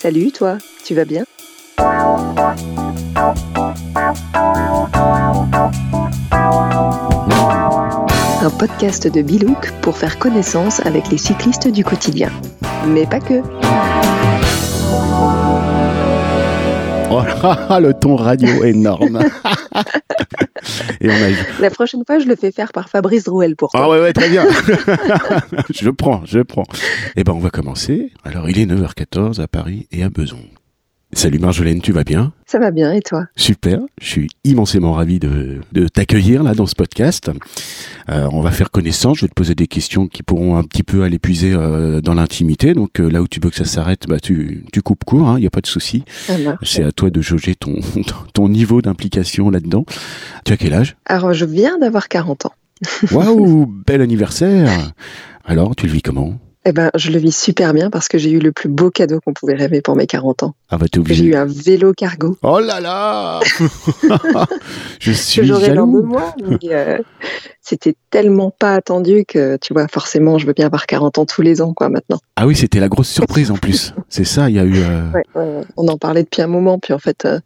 Salut toi, tu vas bien? Un podcast de Bilouk pour faire connaissance avec les cyclistes du quotidien. Mais pas que. Oh là, le ton radio énorme. Et on a... La prochaine fois, je le fais faire par Fabrice Drouel pour toi. Ah ouais, ouais, très bien. je prends, je prends. Eh ben, on va commencer. Alors, il est 9h14 à Paris et à Beson. Salut Marjolaine, tu vas bien? Ça va bien et toi? Super, je suis immensément ravi de, de t'accueillir là dans ce podcast. Euh, on va faire connaissance, je vais te poser des questions qui pourront un petit peu aller puiser euh, dans l'intimité. Donc euh, là où tu veux que ça s'arrête, bah, tu, tu coupes court, il hein, n'y a pas de souci. C'est à toi de jauger ton, ton niveau d'implication là-dedans. Tu as quel âge? Alors je viens d'avoir 40 ans. Waouh, bel anniversaire Alors, tu le vis comment? Eh ben, je le vis super bien parce que j'ai eu le plus beau cadeau qu'on pouvait rêver pour mes 40 ans. Ah bah t'es J'ai eu un vélo cargo. Oh là là Je suis jaloux. de moi, mais euh, c'était tellement pas attendu que, tu vois, forcément, je veux bien avoir 40 ans tous les ans, quoi, maintenant. Ah oui, c'était la grosse surprise en plus. C'est ça, il y a eu... Euh, ouais, on en parlait depuis un moment, puis en fait, euh,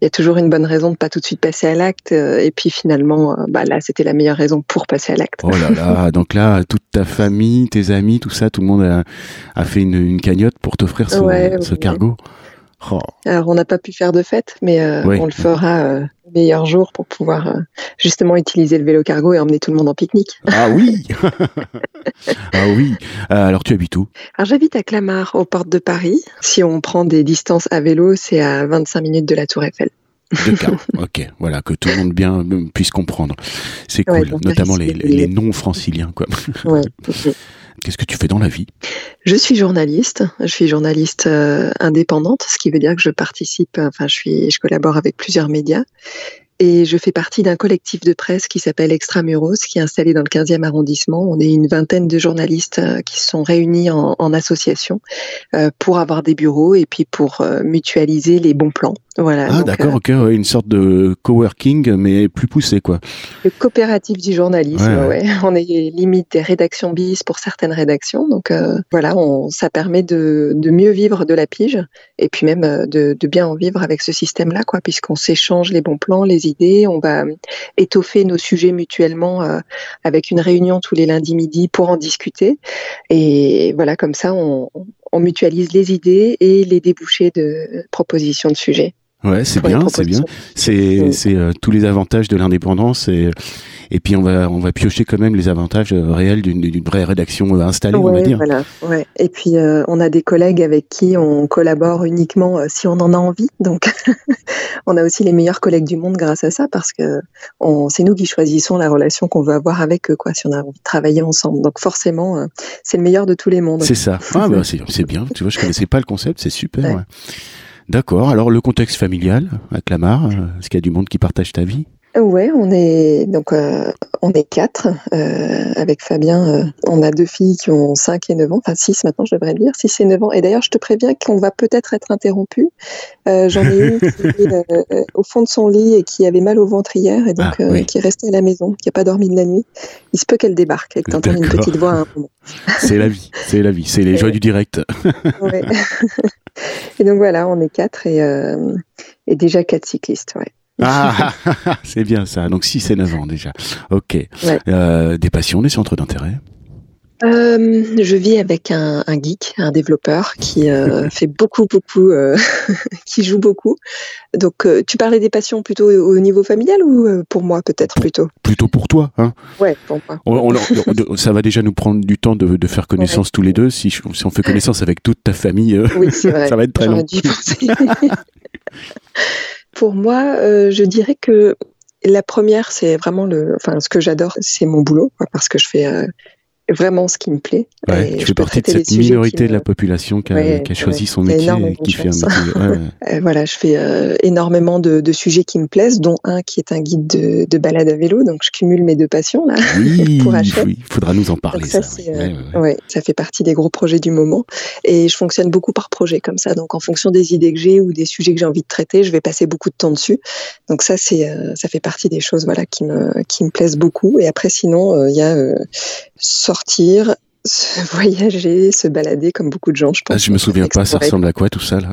il y a toujours une bonne raison de pas tout de suite passer à l'acte, et puis finalement, bah là, c'était la meilleure raison pour passer à l'acte. Oh là là, donc là, toute ta famille, tes amis, tout ça, tout le monde a, fait une, cagnotte pour t'offrir ce, cargo. Oh. Alors, on n'a pas pu faire de fête, mais euh, on le fera euh, meilleur jour pour pouvoir euh, justement utiliser le vélo cargo et emmener tout le monde en pique-nique. Ah oui Ah oui Alors, tu habites où? Alors, j'habite à Clamart, aux portes de Paris. Si on prend des distances à vélo, c'est à 25 minutes de la Tour Eiffel. ok, voilà, que tout le monde bien puisse comprendre. C'est cool, notamment les, les, non-franciliens, quoi. Ouais. Qu'est-ce que tu fais dans la vie? Je suis journaliste. Je suis journaliste euh, indépendante, ce qui veut dire que je participe, enfin, je suis, je collabore avec plusieurs médias. Et je fais partie d'un collectif de presse qui s'appelle Extramuros, qui est installé dans le 15e arrondissement. On est une vingtaine de journalistes euh, qui sont réunis en, en association euh, pour avoir des bureaux et puis pour mutualiser les bons plans. Voilà, ah d'accord, ok, une sorte de coworking mais plus poussé quoi. Le coopératif du journalisme, ouais, On est limite des rédactions bis pour certaines rédactions, donc euh, voilà, on, ça permet de, de, mieux vivre de la pige et puis même euh, de, de bien en vivre avec ce système-là, quoi, puisqu'on s'échange les bons plans, les idées, on va étoffer nos sujets mutuellement euh, avec une réunion tous les lundis midi pour en discuter et voilà, comme ça, on mutualise les idées et les débouchés de propositions de sujets. Ouais, c'est bien, c'est bien. C'est c'est euh, tous les avantages de l'indépendance et et puis on va on va piocher quand même les avantages euh, réels d'une vraie rédaction euh, installée, on va dire. Voilà, ouais. Et puis on a des collègues avec qui on collabore uniquement si on en a envie. Donc on a aussi les meilleurs collègues du monde grâce à ça parce que c'est nous qui choisissons la relation qu'on veut avoir avec eux, quoi. Si on a envie de travailler ensemble, donc forcément c'est le meilleur de tous les mondes. C'est ça. Ah bah c'est bien. Tu vois, je connaissais pas le concept, c'est super. Ouais. D'accord. Alors le contexte familial à Clamart, euh, est-ce qu'il y a du monde qui partage ta vie? Ouais, on est donc euh, on est quatre euh, avec Fabien. on a deux filles qui ont 5 et 9 ans, enfin 6 maintenant je devrais dire, 6 et 9 ans. Et d'ailleurs, je te préviens qu'on va peut-être être interrompu. J'en ai une qui est au fond de son lit et qui avait mal au ventre hier et donc ah, qui est restée à la maison, qui n'a pas dormi de la nuit. Il se peut qu'elle débarque et que tu entends une petite voix à un moment. C'est la vie, c'est la vie, c'est les joies du direct. ouais. Et donc voilà, on est quatre et, euh, et déjà quatre cyclistes. Ouais. Ah, c'est bien ça. Donc 6 et 9 ans déjà. Ok. Euh, des passions, des centres d'intérêt euh, je vis avec un, un, geek, un développeur qui euh, fait beaucoup, beaucoup, euh, qui joue beaucoup. Donc, tu parlais des passions plutôt au niveau familial ou pour moi peut-être plutôt? Plutôt pour toi, hein Ouais, pour moi. On, ça va déjà nous prendre du temps de, de faire connaissance tous les deux. Si, si, on fait connaissance avec toute ta famille, oui, ça va être très long. Pour moi, je dirais que la première, c'est vraiment le, enfin, ce que j'adore, c'est mon boulot, parce que je fais vraiment ce qui me plaît. Ouais, tu fais partie de cette minorité de la population qui a, qui a choisi son métier et qui fait un métier. Euh, voilà, je fais euh, énormément de, de, sujets qui me plaisent, dont un qui est un guide de, de balade à vélo. Donc je cumule mes deux passions là. Oui, il faudra nous en parler. ça, ça, euh, ça fait partie des gros projets du moment. Et je fonctionne beaucoup par projet comme ça. Donc en fonction des idées que j'ai ou des sujets que j'ai envie de traiter, je vais passer beaucoup de temps dessus. Donc ça, c'est ça fait partie des choses voilà qui me qui me plaisent beaucoup. Et après, sinon, il y a sortir voyager, se balader comme beaucoup de gens, je pense. Ah, je me souviens pas, ça ressemble à quoi tout ça là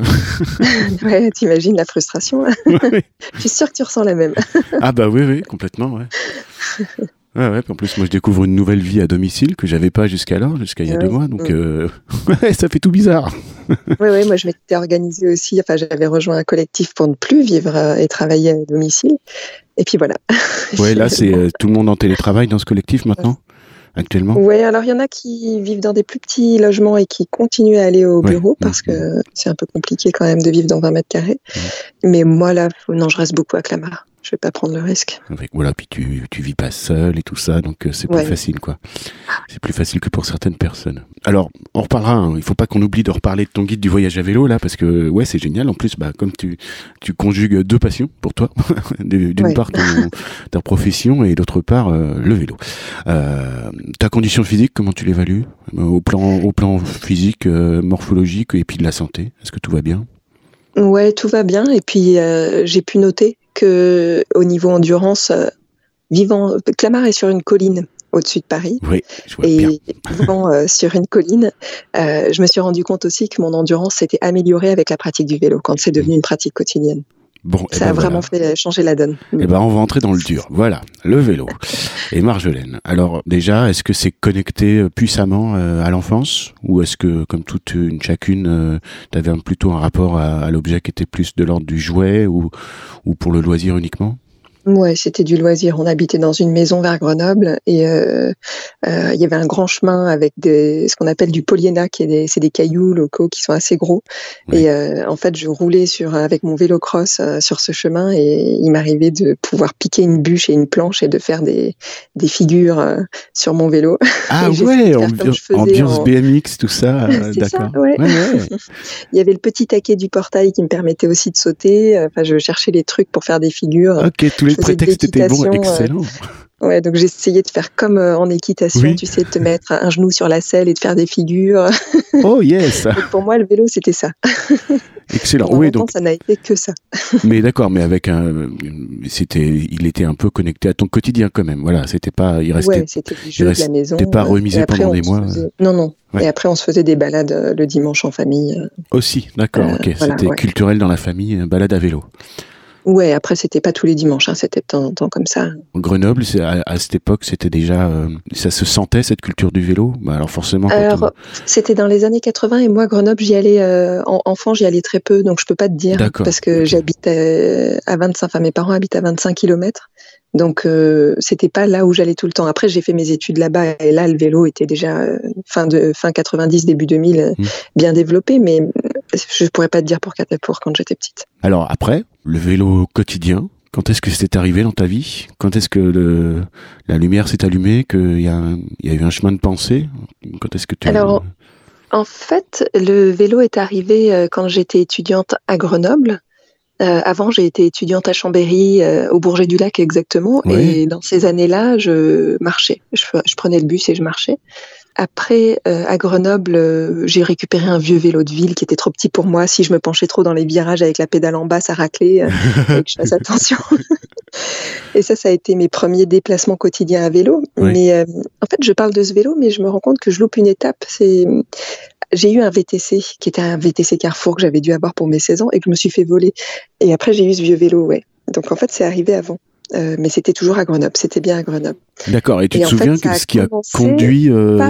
Ouais, t'imagines la frustration. je suis sûre que tu ressens la même. ah bah oui, oui, complètement, ouais. Ouais, ouais, en plus, moi, je découvre une nouvelle vie à domicile que j'avais pas jusqu'alors, jusqu'à il y a deux mois, donc mm. euh, ça fait tout bizarre. oui, oui, moi, je m'étais organisée aussi, enfin, j'avais rejoint un collectif pour ne plus vivre euh, et travailler à domicile. Et puis voilà. Ouais, là, c'est euh, tout le monde en télétravail dans ce collectif maintenant? Actuellement? Oui, alors il y en a qui vivent dans des plus petits logements et qui continuent à aller au bureau parce que c'est un peu compliqué quand même de vivre dans 20 mètres carrés. Mais moi, là, non, je reste beaucoup à Clamart je vais pas prendre le risque. voilà, puis tu, tu vis pas seul et tout ça, donc euh, c'est plus facile, quoi. C'est plus facile que pour certaines personnes. Alors, on reparlera, hein, il faut pas qu'on oublie de reparler de ton guide du voyage à vélo, là, parce que, ouais, c'est génial. En plus, bah, comme tu, tu conjugues deux passions pour toi, d'une part ta profession et d'autre part euh, le vélo. Euh, ta condition physique, comment tu l'évalues? Au plan, au plan physique, morphologique et puis de la santé Est-ce que tout va bien? Ouais, tout va bien. Et puis, j'ai pu noter que au niveau endurance, euh, vivant, Clamart est sur une colline au-dessus de Paris. Oui, je vois et vivant euh, sur une colline, euh, je me suis rendu compte aussi que mon endurance s'était améliorée avec la pratique du vélo quand c'est devenu une pratique quotidienne. Bon, eh ça a ben vraiment fait changer la donne. Eh ben, on va entrer dans le dur. Voilà, le vélo. Et Marjolaine. Alors, déjà, est-ce que c'est connecté euh, puissamment euh, à l'enfance? Ou est-ce que, comme toute une chacune, euh, tu avais plutôt un rapport à, l'objet qui était plus de l'ordre du jouet ou, ou pour le loisir uniquement? Ouais, c'était du loisir. On habitait dans une maison vers Grenoble et euh, euh, il y avait un grand chemin avec des, ce qu'on appelle du polyéna, qui est des, c'est des cailloux locaux qui sont assez gros. Et euh, en fait, je roulais sur avec mon vélo cross sur ce chemin et il m'arrivait de pouvoir piquer une bûche et une planche et de faire des, des figures sur mon vélo. Ah ouais, ambiance, BMX, tout ça. d'accord. Ouais. il y avait le petit taquet du portail qui me permettait aussi de sauter. Enfin, je cherchais les trucs pour faire des figures. Ok, tous les prétexte était bon, euh, excellent. Ouais, donc j'essayais de faire comme euh, en équitation, tu sais, de te mettre un genou sur la selle et de faire des figures. Oh yes. pour moi, le vélo, c'était ça. Excellent. oui, donc ça n'a été que ça. mais d'accord, mais avec un, c'était, il était un peu connecté à ton quotidien quand même. Voilà, c'était pas, il restait. Ouais, c'était du jeu de la maison. T'es pas remisé pendant des mois. Non, non. Et après, on se faisait des balades euh, le dimanche en famille. Aussi, d'accord. ok, c'était culturel dans la famille, balade à vélo. Ouais, après c'était pas tous les dimanches, hein, c'était de temps en temps comme ça. Grenoble, à, à cette époque, c'était déjà, euh, ça se sentait cette culture du vélo? Bah, alors forcément. Alors c'était dans les années 80 et moi Grenoble, j'y allais euh, enfant, j'y allais très peu, donc je peux pas te dire parce que j'habite à, 25, enfin mes parents habitent à 25 km. Donc euh, c'était pas là où j'allais tout le temps. Après j'ai fait mes études là-bas et là le vélo était déjà euh, fin de fin 90 début 2000 mmh. bien développé, mais je pourrais pas te dire pour, pour quand j'étais petite. Alors après, le vélo quotidien, quand est-ce que c'est arrivé dans ta vie? Quand est-ce que le, la lumière s'est allumée Qu'il y, a y a eu un chemin de pensée? Quand est-ce que tu Alors, en fait, le vélo est arrivé euh, quand j'étais étudiante à Grenoble. Euh, avant, j'ai été étudiante à Chambéry, euh, au Bourget du Lac exactement. Et dans ces années-là, je marchais. Je, je, prenais le bus et je marchais. Après, euh, à Grenoble, euh, j'ai récupéré un vieux vélo de ville qui était trop petit pour moi. Si je me penchais trop dans les virages avec la pédale en bas, ça raclait. Euh, que je fasse attention. et ça, ça a été mes premiers déplacements quotidiens à vélo. Mais euh, en fait, je parle de ce vélo, mais je me rends compte que je loupe une étape. C'est j'ai eu un VTC qui était un VTC Carrefour que j'avais dû avoir pour mes 16 ans et que je me suis fait voler. Et après, j'ai eu ce vieux vélo, ouais. Donc en fait, c'est arrivé avant. Euh, mais c'était toujours à Grenoble, c'était bien à Grenoble. D'accord, et tu te souviens fait, ce qui a conduit euh,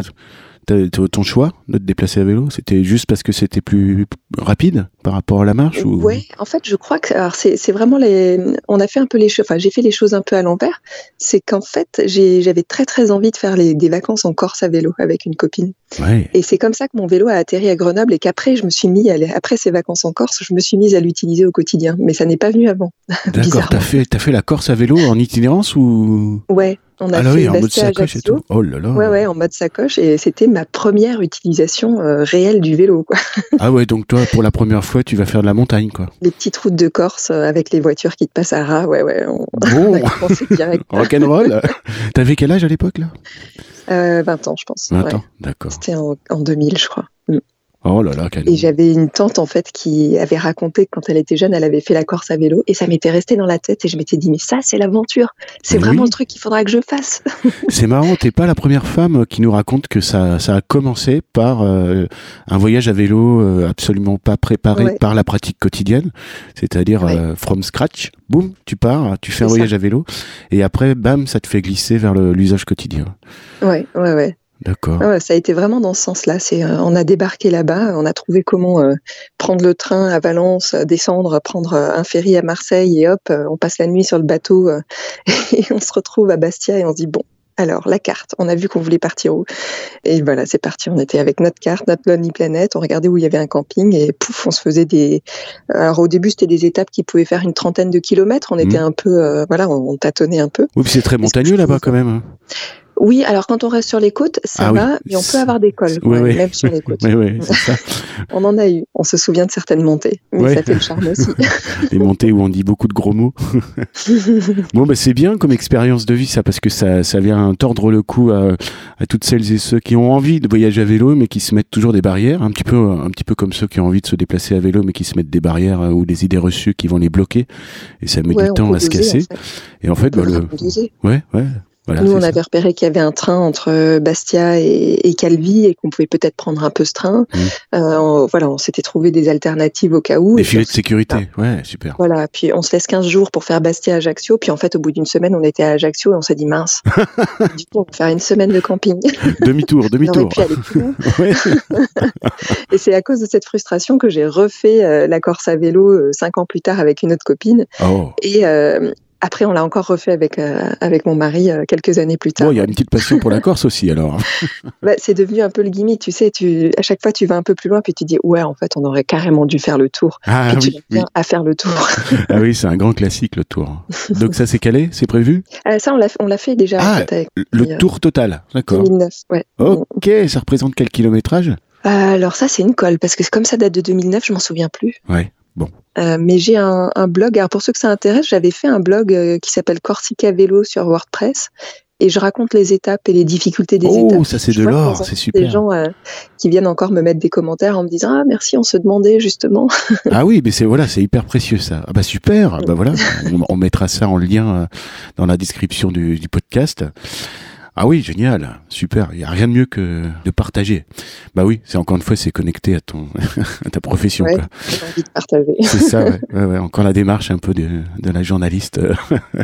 ton choix de te déplacer à vélo? C'était juste parce que c'était plus rapide par rapport à la marche ou... Ouais, en fait, je crois que c'est vraiment les. On a fait un peu les choses. Enfin, j'ai fait les choses un peu à l'envers. C'est qu'en fait, j'avais très très envie de faire les, des vacances en Corse à vélo avec une copine. Ouais. Et c'est comme ça que mon vélo a atterri à Grenoble et qu'après, je me suis mis à, après ces vacances en Corse, je me suis mise à l'utiliser au quotidien. Mais ça n'est pas venu avant. D'accord. T'as fait as fait la Corse à vélo en itinérance ou? Ouais. On a ah fait oui, en mode sacoche et tout. Oh là là. Ouais, ouais, en mode sacoche. Et c'était ma première utilisation euh, réelle du vélo, quoi. ah ouais, donc toi, pour la première fois, tu vas faire de la montagne, quoi. Les petites routes de Corse euh, avec les voitures qui te passent à ras, ouais, ouais. On, bon. on direct. Rock'n'roll. T'avais quel âge à l'époque, là? Euh, 20 ans, je pense. 20 ans, d'accord. C'était en, en, 2000, je crois. Oh là là, Et j'avais une tante en fait qui avait raconté que quand elle était jeune, elle avait fait la Corse à vélo et ça m'était resté dans la tête et je m'étais dit mais ça c'est l'aventure, c'est vraiment le truc qu'il faudra que je fasse. c'est marrant, t'es pas la première femme qui nous raconte que ça, ça a commencé par euh, un voyage à vélo euh, absolument pas préparé par la pratique quotidienne, c'est-à-dire euh, from scratch, boum, tu pars, tu fais un voyage à vélo et après bam, ça te fait glisser vers l'usage quotidien. Ouais, ouais, ouais. D'accord. ça a été vraiment dans ce sens-là. C'est, euh, on a débarqué là-bas, on a trouvé comment euh, prendre le train à Valence, euh, descendre, prendre un ferry à Marseille et hop, on passe la nuit sur le bateau et on se retrouve à Bastia et on se dit bon. Alors, la carte, on a vu qu'on voulait partir où? Et voilà, c'est parti. On était avec notre carte, notre Lonely Planet, on regardait où il y avait un camping et pouf, on se faisait des. Alors, au début, c'était des étapes qui pouvaient faire une trentaine de kilomètres. On était mmh. un peu. voilà, on, tâtonnait un peu. Oui, c'est très montagneux là-bas quand même. Oui, alors quand on reste sur les côtes, ça ah va, mais on peut avoir des cols, même sur les côtes. on en a eu, on se souvient de certaines montées, mais ça fait le charme aussi. les montées où on dit beaucoup de gros mots. bon, bah, c'est bien comme expérience de vie, ça, parce que ça, ça vient tordre le cou à, toutes celles et ceux qui ont envie de voyager à vélo, mais qui se mettent toujours des barrières, un petit peu, un petit peu comme ceux qui ont envie de se déplacer à vélo, mais qui se mettent des barrières euh, ou des idées reçues qui vont les bloquer, et ça met du temps à se casser. Et en fait, bah, le... ouais, ouais. Nous, on avait repéré qu'il y avait un train entre Bastia et, Calvi et qu'on pouvait peut-être prendre un peu ce train. Mmh. Euh, voilà, on s'était trouvé des alternatives au cas où. Des filets de sécurité, ouais, super. Voilà, puis on se laisse 15 jours pour faire Bastia-Ajaccio, puis en fait, au bout d'une semaine, on était à Ajaccio et on s'est dit mince, du coup, on va faire une semaine de camping. demi-tour, demi-tour. et c'est à cause de cette frustration que j'ai refait euh, la Corse à vélo euh, cinq ans plus tard avec une autre copine. Oh. Et, après, on l'a encore refait avec, euh, avec mon mari euh, quelques années plus tard. il y a une petite passion pour la Corse aussi, alors. bah, c'est devenu un peu le gimmick, tu sais. Tu, à chaque fois, tu vas un peu plus loin, puis tu dis, ouais, en fait, on aurait carrément dû faire le tour. Ah, oui, tu viens à faire le tour. ah oui, c'est un grand classique, le tour. Donc, ça, c'est calé? C'est prévu? Euh, Ça, on l'a fait déjà. Ah, le tour total, d'accord. 2009, ouais. Ok, ça représente quel kilométrage? Alors ça, c'est une colle, parce que comme ça date de 2009, je m'en souviens plus. Ouais. Bon. Euh, mais j'ai un, blog. Alors pour ceux que ça intéresse, j'avais fait un blog euh, qui s'appelle Corsica Vélo sur WordPress et je raconte les étapes et les difficultés des oh, étapes. Oh, ça c'est de l'or, c'est super. Des gens euh, qui viennent encore me mettre des commentaires en me disant ah merci, on se demandait justement. ah oui, mais c'est voilà, c'est hyper précieux ça. Ah bah super, bah voilà, on, mettra ça en lien dans la description du, du podcast. Ah oui, génial, super. Il n'y a rien de mieux que de partager. Bah oui, c'est encore une fois, c'est connecté à ton, à ta profession. Ouais, j'ai envie de partager. C'est ça, ouais, ouais, ouais, Encore la démarche un peu de, de la journaliste euh,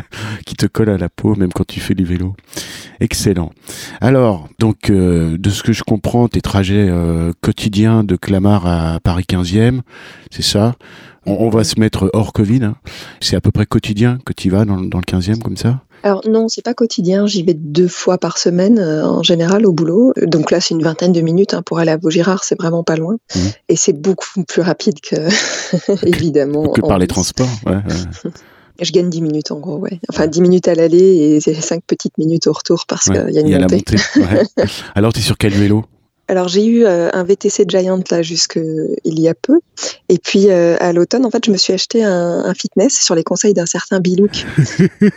qui te colle à la peau, même quand tu fais du vélo. Excellent. Alors, donc, euh, de ce que je comprends, tes trajets euh, quotidiens de Clamart à Paris 15e, c'est ça on, va se mettre hors Covid. Hein. C'est à peu près quotidien que tu vas dans, dans le 15e comme ça? Alors non, c'est pas quotidien. J'y vais deux fois par semaine euh, en général au boulot. Donc là, c'est une vingtaine de minutes hein, pour aller à Vaugirard, c'est vraiment pas loin. Mmh. Et c'est beaucoup plus rapide que évidemment que par les transports. Ouais, Je gagne 10 minutes en gros, ouais. Enfin 10 minutes à l'aller et 5 petites minutes au retour parce qu'il y a une y a montée. La montée. Alors tu es sur quel vélo? Alors j'ai eu euh, un VTC Giant là jusque il y a peu, et puis euh, à l'automne en fait je me suis acheté un, un fitness sur les conseils d'un certain Bilouk.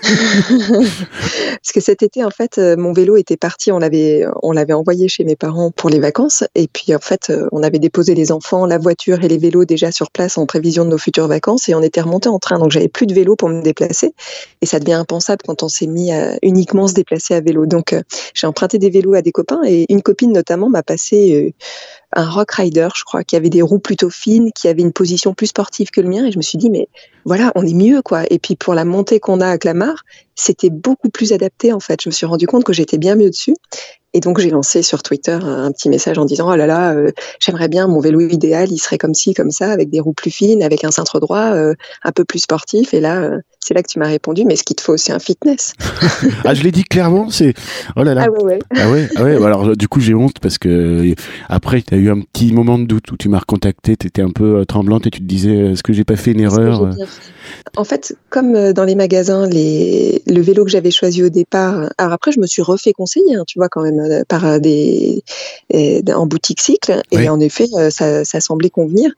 Parce que cet été en fait euh, mon vélo était parti, on l'avait on l'avait envoyé chez mes parents pour les vacances, et puis en fait on avait déposé les enfants, la voiture et les vélos déjà sur place en prévision de nos futures vacances, et on était remonté en train, donc j'avais plus de vélo pour me déplacer, et ça devient impensable quand on s'est mis à uniquement se déplacer à vélo. Donc j'ai emprunté des vélos à des copains, et une copine notamment m'a passé c'est euh, un rock rider, je crois, qui avait des roues plutôt fines, qui avait une position plus sportive que le mien. Et je me suis dit, mais voilà, on est mieux, quoi. Et puis pour la montée qu'on a à Clamart, c'était beaucoup plus adapté, en fait. Je me suis rendu compte que j'étais bien mieux dessus. Et donc j'ai lancé sur Twitter un petit message en disant oh là là, euh, j'aimerais bien mon vélo idéal, il serait comme ci, comme ça, avec des roues plus fines, avec un cintre droit, euh, un peu plus sportif. Et là, c'est là que tu m'as répondu, mais ce qu'il te faut, c'est un fitness. ah, je l'ai dit clairement, c'est. Oh là là. Ah ouais, ouais. Ah ouais, ah ouais. Alors, du coup, j'ai honte parce que après, tu as eu un petit moment de doute où tu m'as recontacté, tu étais un peu euh, tremblante et tu te disais, est-ce que j'ai pas fait une erreur euh En fait, comme euh, dans les magasins, les... le vélo que j'avais choisi au départ, alors après, je me suis refait conseiller, hein, tu vois, quand même, par des. en boutique cycle. Et en effet, ça, ça semblait convenir.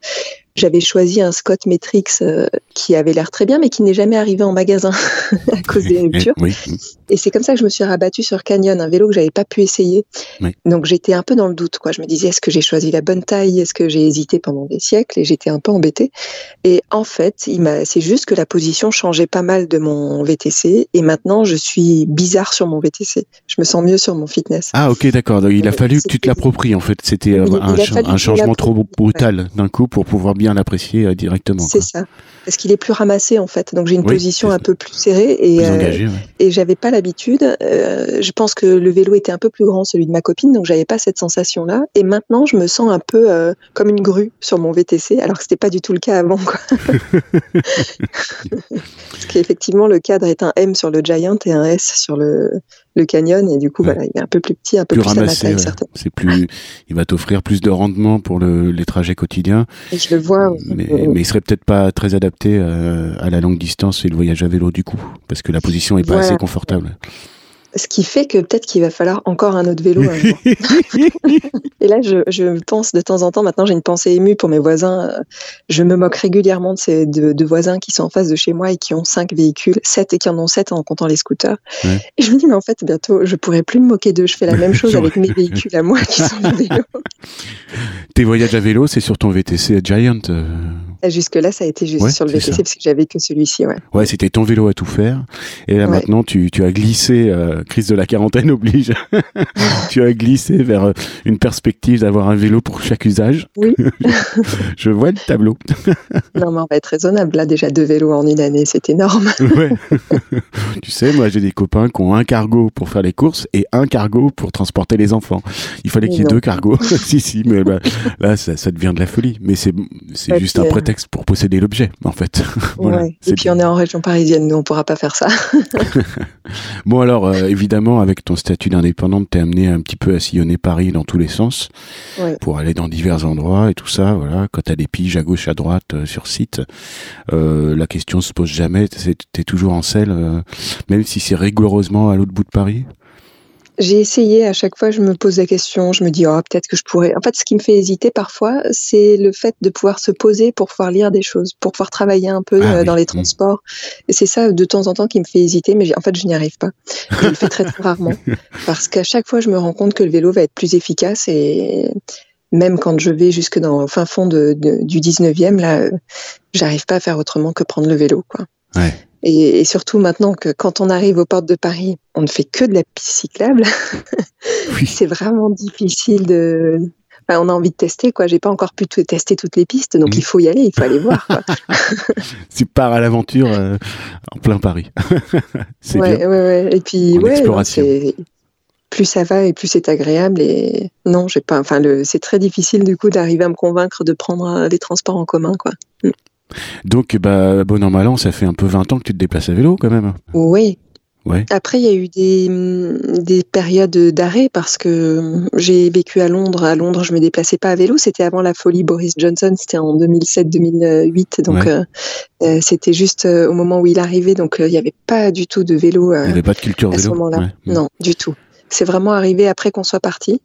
J'avais choisi un Scott Metrix euh, qui avait l'air très bien, mais qui n'est jamais arrivé en magasin à cause des ruptures. Et c'est comme ça que je me suis rabattue sur Canyon, un vélo que j'avais pas pu essayer. Donc j'étais un peu dans le doute. Quoi. Je me disais, est-ce que j'ai choisi la bonne taille? Est-ce que j'ai hésité pendant des siècles? Et j'étais un peu embêtée. Et en fait, c'est juste que la position changeait pas mal de mon VTC. Et maintenant, je suis bizarre sur mon VTC. Je me sens mieux sur mon fitness. Ah ok, d'accord. Il a fallu que tu te l'appropries. En fait, c'était euh, un, changement trop brutal d'un coup pour pouvoir bien l'apprécier euh, directement. C'est ça. Parce qu'il est plus ramassé en fait. Donc j'ai une position un peu plus serrée et, plus euh, et j'avais pas l'habitude. Euh, je pense que le vélo était un peu plus grand celui de ma copine, donc j'avais pas cette sensation là. Et maintenant je me sens un peu comme une grue sur mon VTC, alors que c'était pas du tout le cas avant. Quoi. Parce qu'effectivement le cadre est un M sur le Giant et un S sur le le canyon et du coup voilà il est un peu plus petit un peu plus, ramassé, c'est plus il va t'offrir plus de rendement pour le, les trajets quotidiens. Et je le vois mais, mais il serait peut-être pas très adapté euh, à la longue distance et le voyage à vélo du coup parce que la position est pas assez confortable ce qui fait que peut-être qu'il va falloir encore un autre vélo un jour. et là, je, je, pense de temps en temps, maintenant j'ai une pensée émue pour mes voisins. Je me moque régulièrement de ces de, voisins qui sont en face de chez moi et qui ont cinq véhicules, sept et qui en ont sept en comptant les scooters. Et je me dis, mais en fait, bientôt, je pourrais plus me moquer d'eux. Je fais la même chose avec mes véhicules à moi qui sont des vélos. Tes voyages à vélo, c'est sur ton VTC Giant euh, Jusque-là, ça a été juste sur le VTC parce que j'avais que celui-ci. Ouais, ouais c'était ton vélo à tout faire. Et là, maintenant, tu, tu, as glissé, euh, crise de la quarantaine oblige, tu as glissé vers euh, une perspective d'avoir un vélo pour chaque usage. Oui. Je vois le tableau. non, mais on va être raisonnable. Là, déjà deux vélos en une année, c'est énorme. ouais. tu sais, moi, j'ai des copains qui ont un cargo pour faire les courses et un cargo pour transporter les enfants. Il fallait qu'il y ait deux cargos. si, si, mais bah, là, ça, ça, devient de la folie. Mais c'est juste un prétexte pour posséder l'objet, en fait. Et puis on est en région parisienne, nous on pourra pas faire ça. bon alors, euh, évidemment, avec ton statut d'indépendante, t'es amené un petit peu à sillonner Paris dans tous les sens, pour aller dans divers endroits et tout ça. Voilà, quand t'as des piges à gauche, à droite euh, sur site, euh, la question se pose jamais. T'es toujours en selle, même si c'est rigoureusement à l'autre bout de Paris? J'ai essayé, à chaque fois, je me pose la question, je me dis, oh, peut-être que je pourrais. En fait, ce qui me fait hésiter parfois, c'est le fait de pouvoir se poser pour pouvoir lire des choses, pour pouvoir travailler un peu ah euh, dans les transports. Et c'est ça, de temps en temps, qui me fait hésiter, mais en fait, je n'y arrive pas. Je le fais très, très rarement. Parce qu'à chaque fois, je me rends compte que le vélo va être plus efficace et même quand je vais jusque dans le fin fond de, du 19e, là, j'arrive pas à faire autrement que prendre le vélo, quoi. Ouais. Et, surtout maintenant que quand on arrive aux portes de Paris, on ne fait que de la piste cyclable. c'est vraiment difficile de. on a envie de tester, quoi. J'ai pas encore pu tester toutes les pistes, donc mm. il faut y aller, il faut aller voir. tu pars à l'aventure euh, en plein Paris. c'est ouais, bien. Ouais, ouais. Et puis, ouais, plus ça va et plus c'est agréable. Et non, j'ai pas. Enfin, le... c'est très difficile du coup d'arriver à me convaincre de prendre les transports en commun, quoi. Mm. Donc, bah, bon an, mal an, ça fait un peu 20 ans que tu te déplaces à vélo quand même. Oui. Ouais. Après, il y a eu des, des périodes d'arrêt parce que j'ai vécu à Londres. À Londres, je me déplaçais pas à vélo. C'était avant la folie Boris Johnson. C'était en 2007-2008. Donc, euh, euh, c'était juste euh, au moment où il arrivait. Donc, il n'y avait pas du tout de vélo. il n'y avait pas de culture à vélo. ce moment-là. Non, du tout. C'est vraiment arrivé après qu'on soit parti.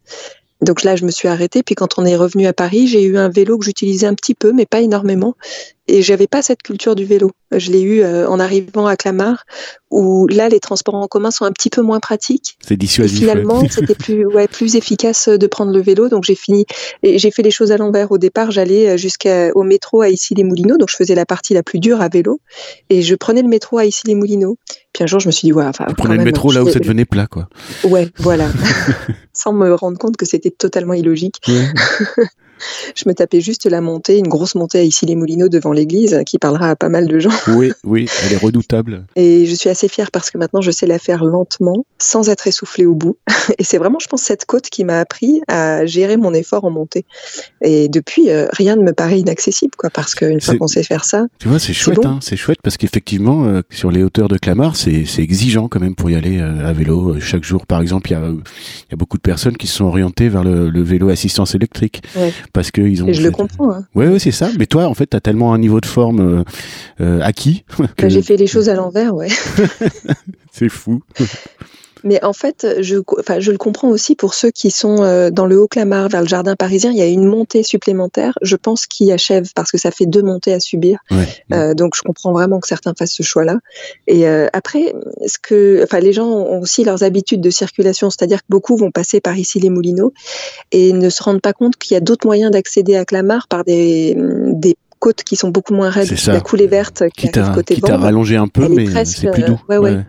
Donc là, je me suis arrêtée. Puis quand on est revenu à Paris, j'ai eu un vélo que j'utilisais un petit peu, mais pas énormément. Et j'avais pas cette culture du vélo. Je l'ai eu euh, en arrivant à Clamart, où là, les transports en commun sont un petit peu moins pratiques. C'est dissuasif. Et finalement, c'était plus, ouais, plus efficace de prendre le vélo. Donc j'ai fini, et j'ai fait les choses à l'envers. Au départ, j'allais jusqu'au métro à Issy-les-Moulineaux. Donc je faisais la partie la plus dure à vélo. Et je prenais le métro à Issy-les-Moulineaux. Puis un jour, je me suis dit, ouais, enfin. Vous prenez le métro là où ça devenait plat, quoi. Ouais, voilà. Sans me rendre compte que c'était totalement illogique. Je me tapais juste la montée, une grosse montée à Issy-les-Moulineaux devant l'église, qui parlera à pas mal de gens. Oui, oui, elle est redoutable. Et je suis assez fière parce que maintenant je sais la faire lentement, sans être essoufflée au bout. Et c'est vraiment, je pense, cette côte qui m'a appris à gérer mon effort en montée. Et depuis, euh, rien ne me paraît inaccessible, quoi, parce qu'une fois qu'on sait faire ça. Tu vois, c'est chouette, hein, c'est chouette parce qu'effectivement, euh, sur les hauteurs de Clamart, c'est exigeant quand même pour y aller euh, à vélo. Chaque jour, par exemple, il y a, y a, beaucoup de personnes qui se sont orientées vers le, le vélo assistance électrique. Ouais parce qu'ils ont. Et je le comprends. Hein. Ouais, ouais, c'est ça. Mais toi, en fait, t'as tellement un niveau de forme euh, euh acquis. Que... J'ai fait les choses à l'envers, ouais. c'est fou. Mais en fait, je, enfin, je le comprends aussi pour ceux qui sont euh, dans le Haut-Clamart, vers le jardin parisien. Il y a une montée supplémentaire, je pense, qui achève parce que ça fait deux montées à subir. Euh, donc, je comprends vraiment que certains fassent ce choix-là. Et euh, après, ce que, enfin, les gens ont aussi leurs habitudes de circulation, c'est-à-dire que beaucoup vont passer par ici les Moulineaux et ne se rendent pas compte qu'il y a d'autres moyens d'accéder à Clamart par des, des côtes qui sont beaucoup moins raides. La coulée verte qui, qui arrive côté qui t'a rallongé un peu, mais c'est plus doux. Ouais, ouais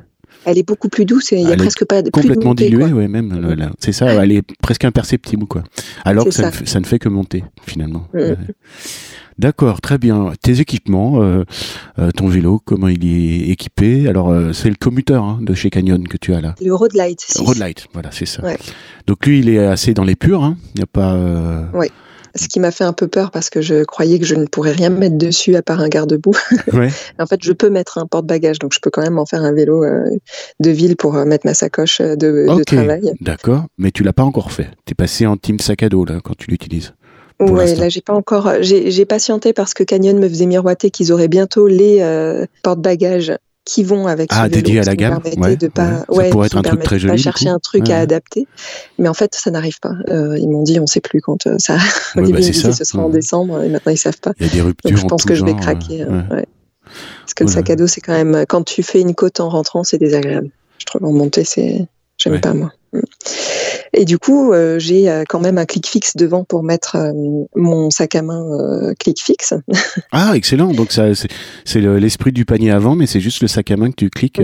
elle est beaucoup plus douce. Il y a presque pas de complètement diluée, ouais, même. C'est ça, elle est presque imperceptible, quoi. Alors que ça, Ne, fait que monter finalement. D'accord, très bien. Tes équipements, euh, euh, ton vélo, comment il est équipé? Alors, euh, c'est le commuteur hein, de chez Canyon que tu as là. Le Road Light. Road Light, voilà, c'est ça. Donc lui, il est assez dans les purs. Hein. Il n'y a pas. Oui ce qui m'a fait un peu peur parce que je croyais que je ne pourrais rien mettre dessus à part un garde-boue. en fait, je peux mettre un porte-bagages, donc je peux quand même en faire un vélo euh, de ville pour euh, mettre ma sacoche euh, de, de travail. D'accord, mais tu l'as pas encore fait. Tu es passé en team sac à dos là quand tu l'utilises. Ouais, là j'ai pas encore. J'ai patienté parce que Canyon me faisait miroiter qu'ils auraient bientôt les porte-bagages qui vont avec ah, dédié à la gamme ouais, de pas, ouais. ça pourrait être un truc très joli pas chercher un truc à adapter. Mais en fait ça n'arrive pas. Euh, ils m'ont dit on sait plus quand euh, ça au début bah, ils disaient ce sera en décembre et maintenant ils savent pas. Il y a des ruptures Donc, je pense que je vais craquer euh, parce que le sac à dos c'est quand même quand tu fais une côte en rentrant c'est désagréable. Je trouve en montée c'est j'aime pas moi. Et du coup, euh, j'ai euh, quand même un clic fixe devant pour mettre euh, mon sac à main clic fixe. ah, excellent. Donc ça, c'est l'esprit du panier avant, mais c'est juste le sac à main que tu cliques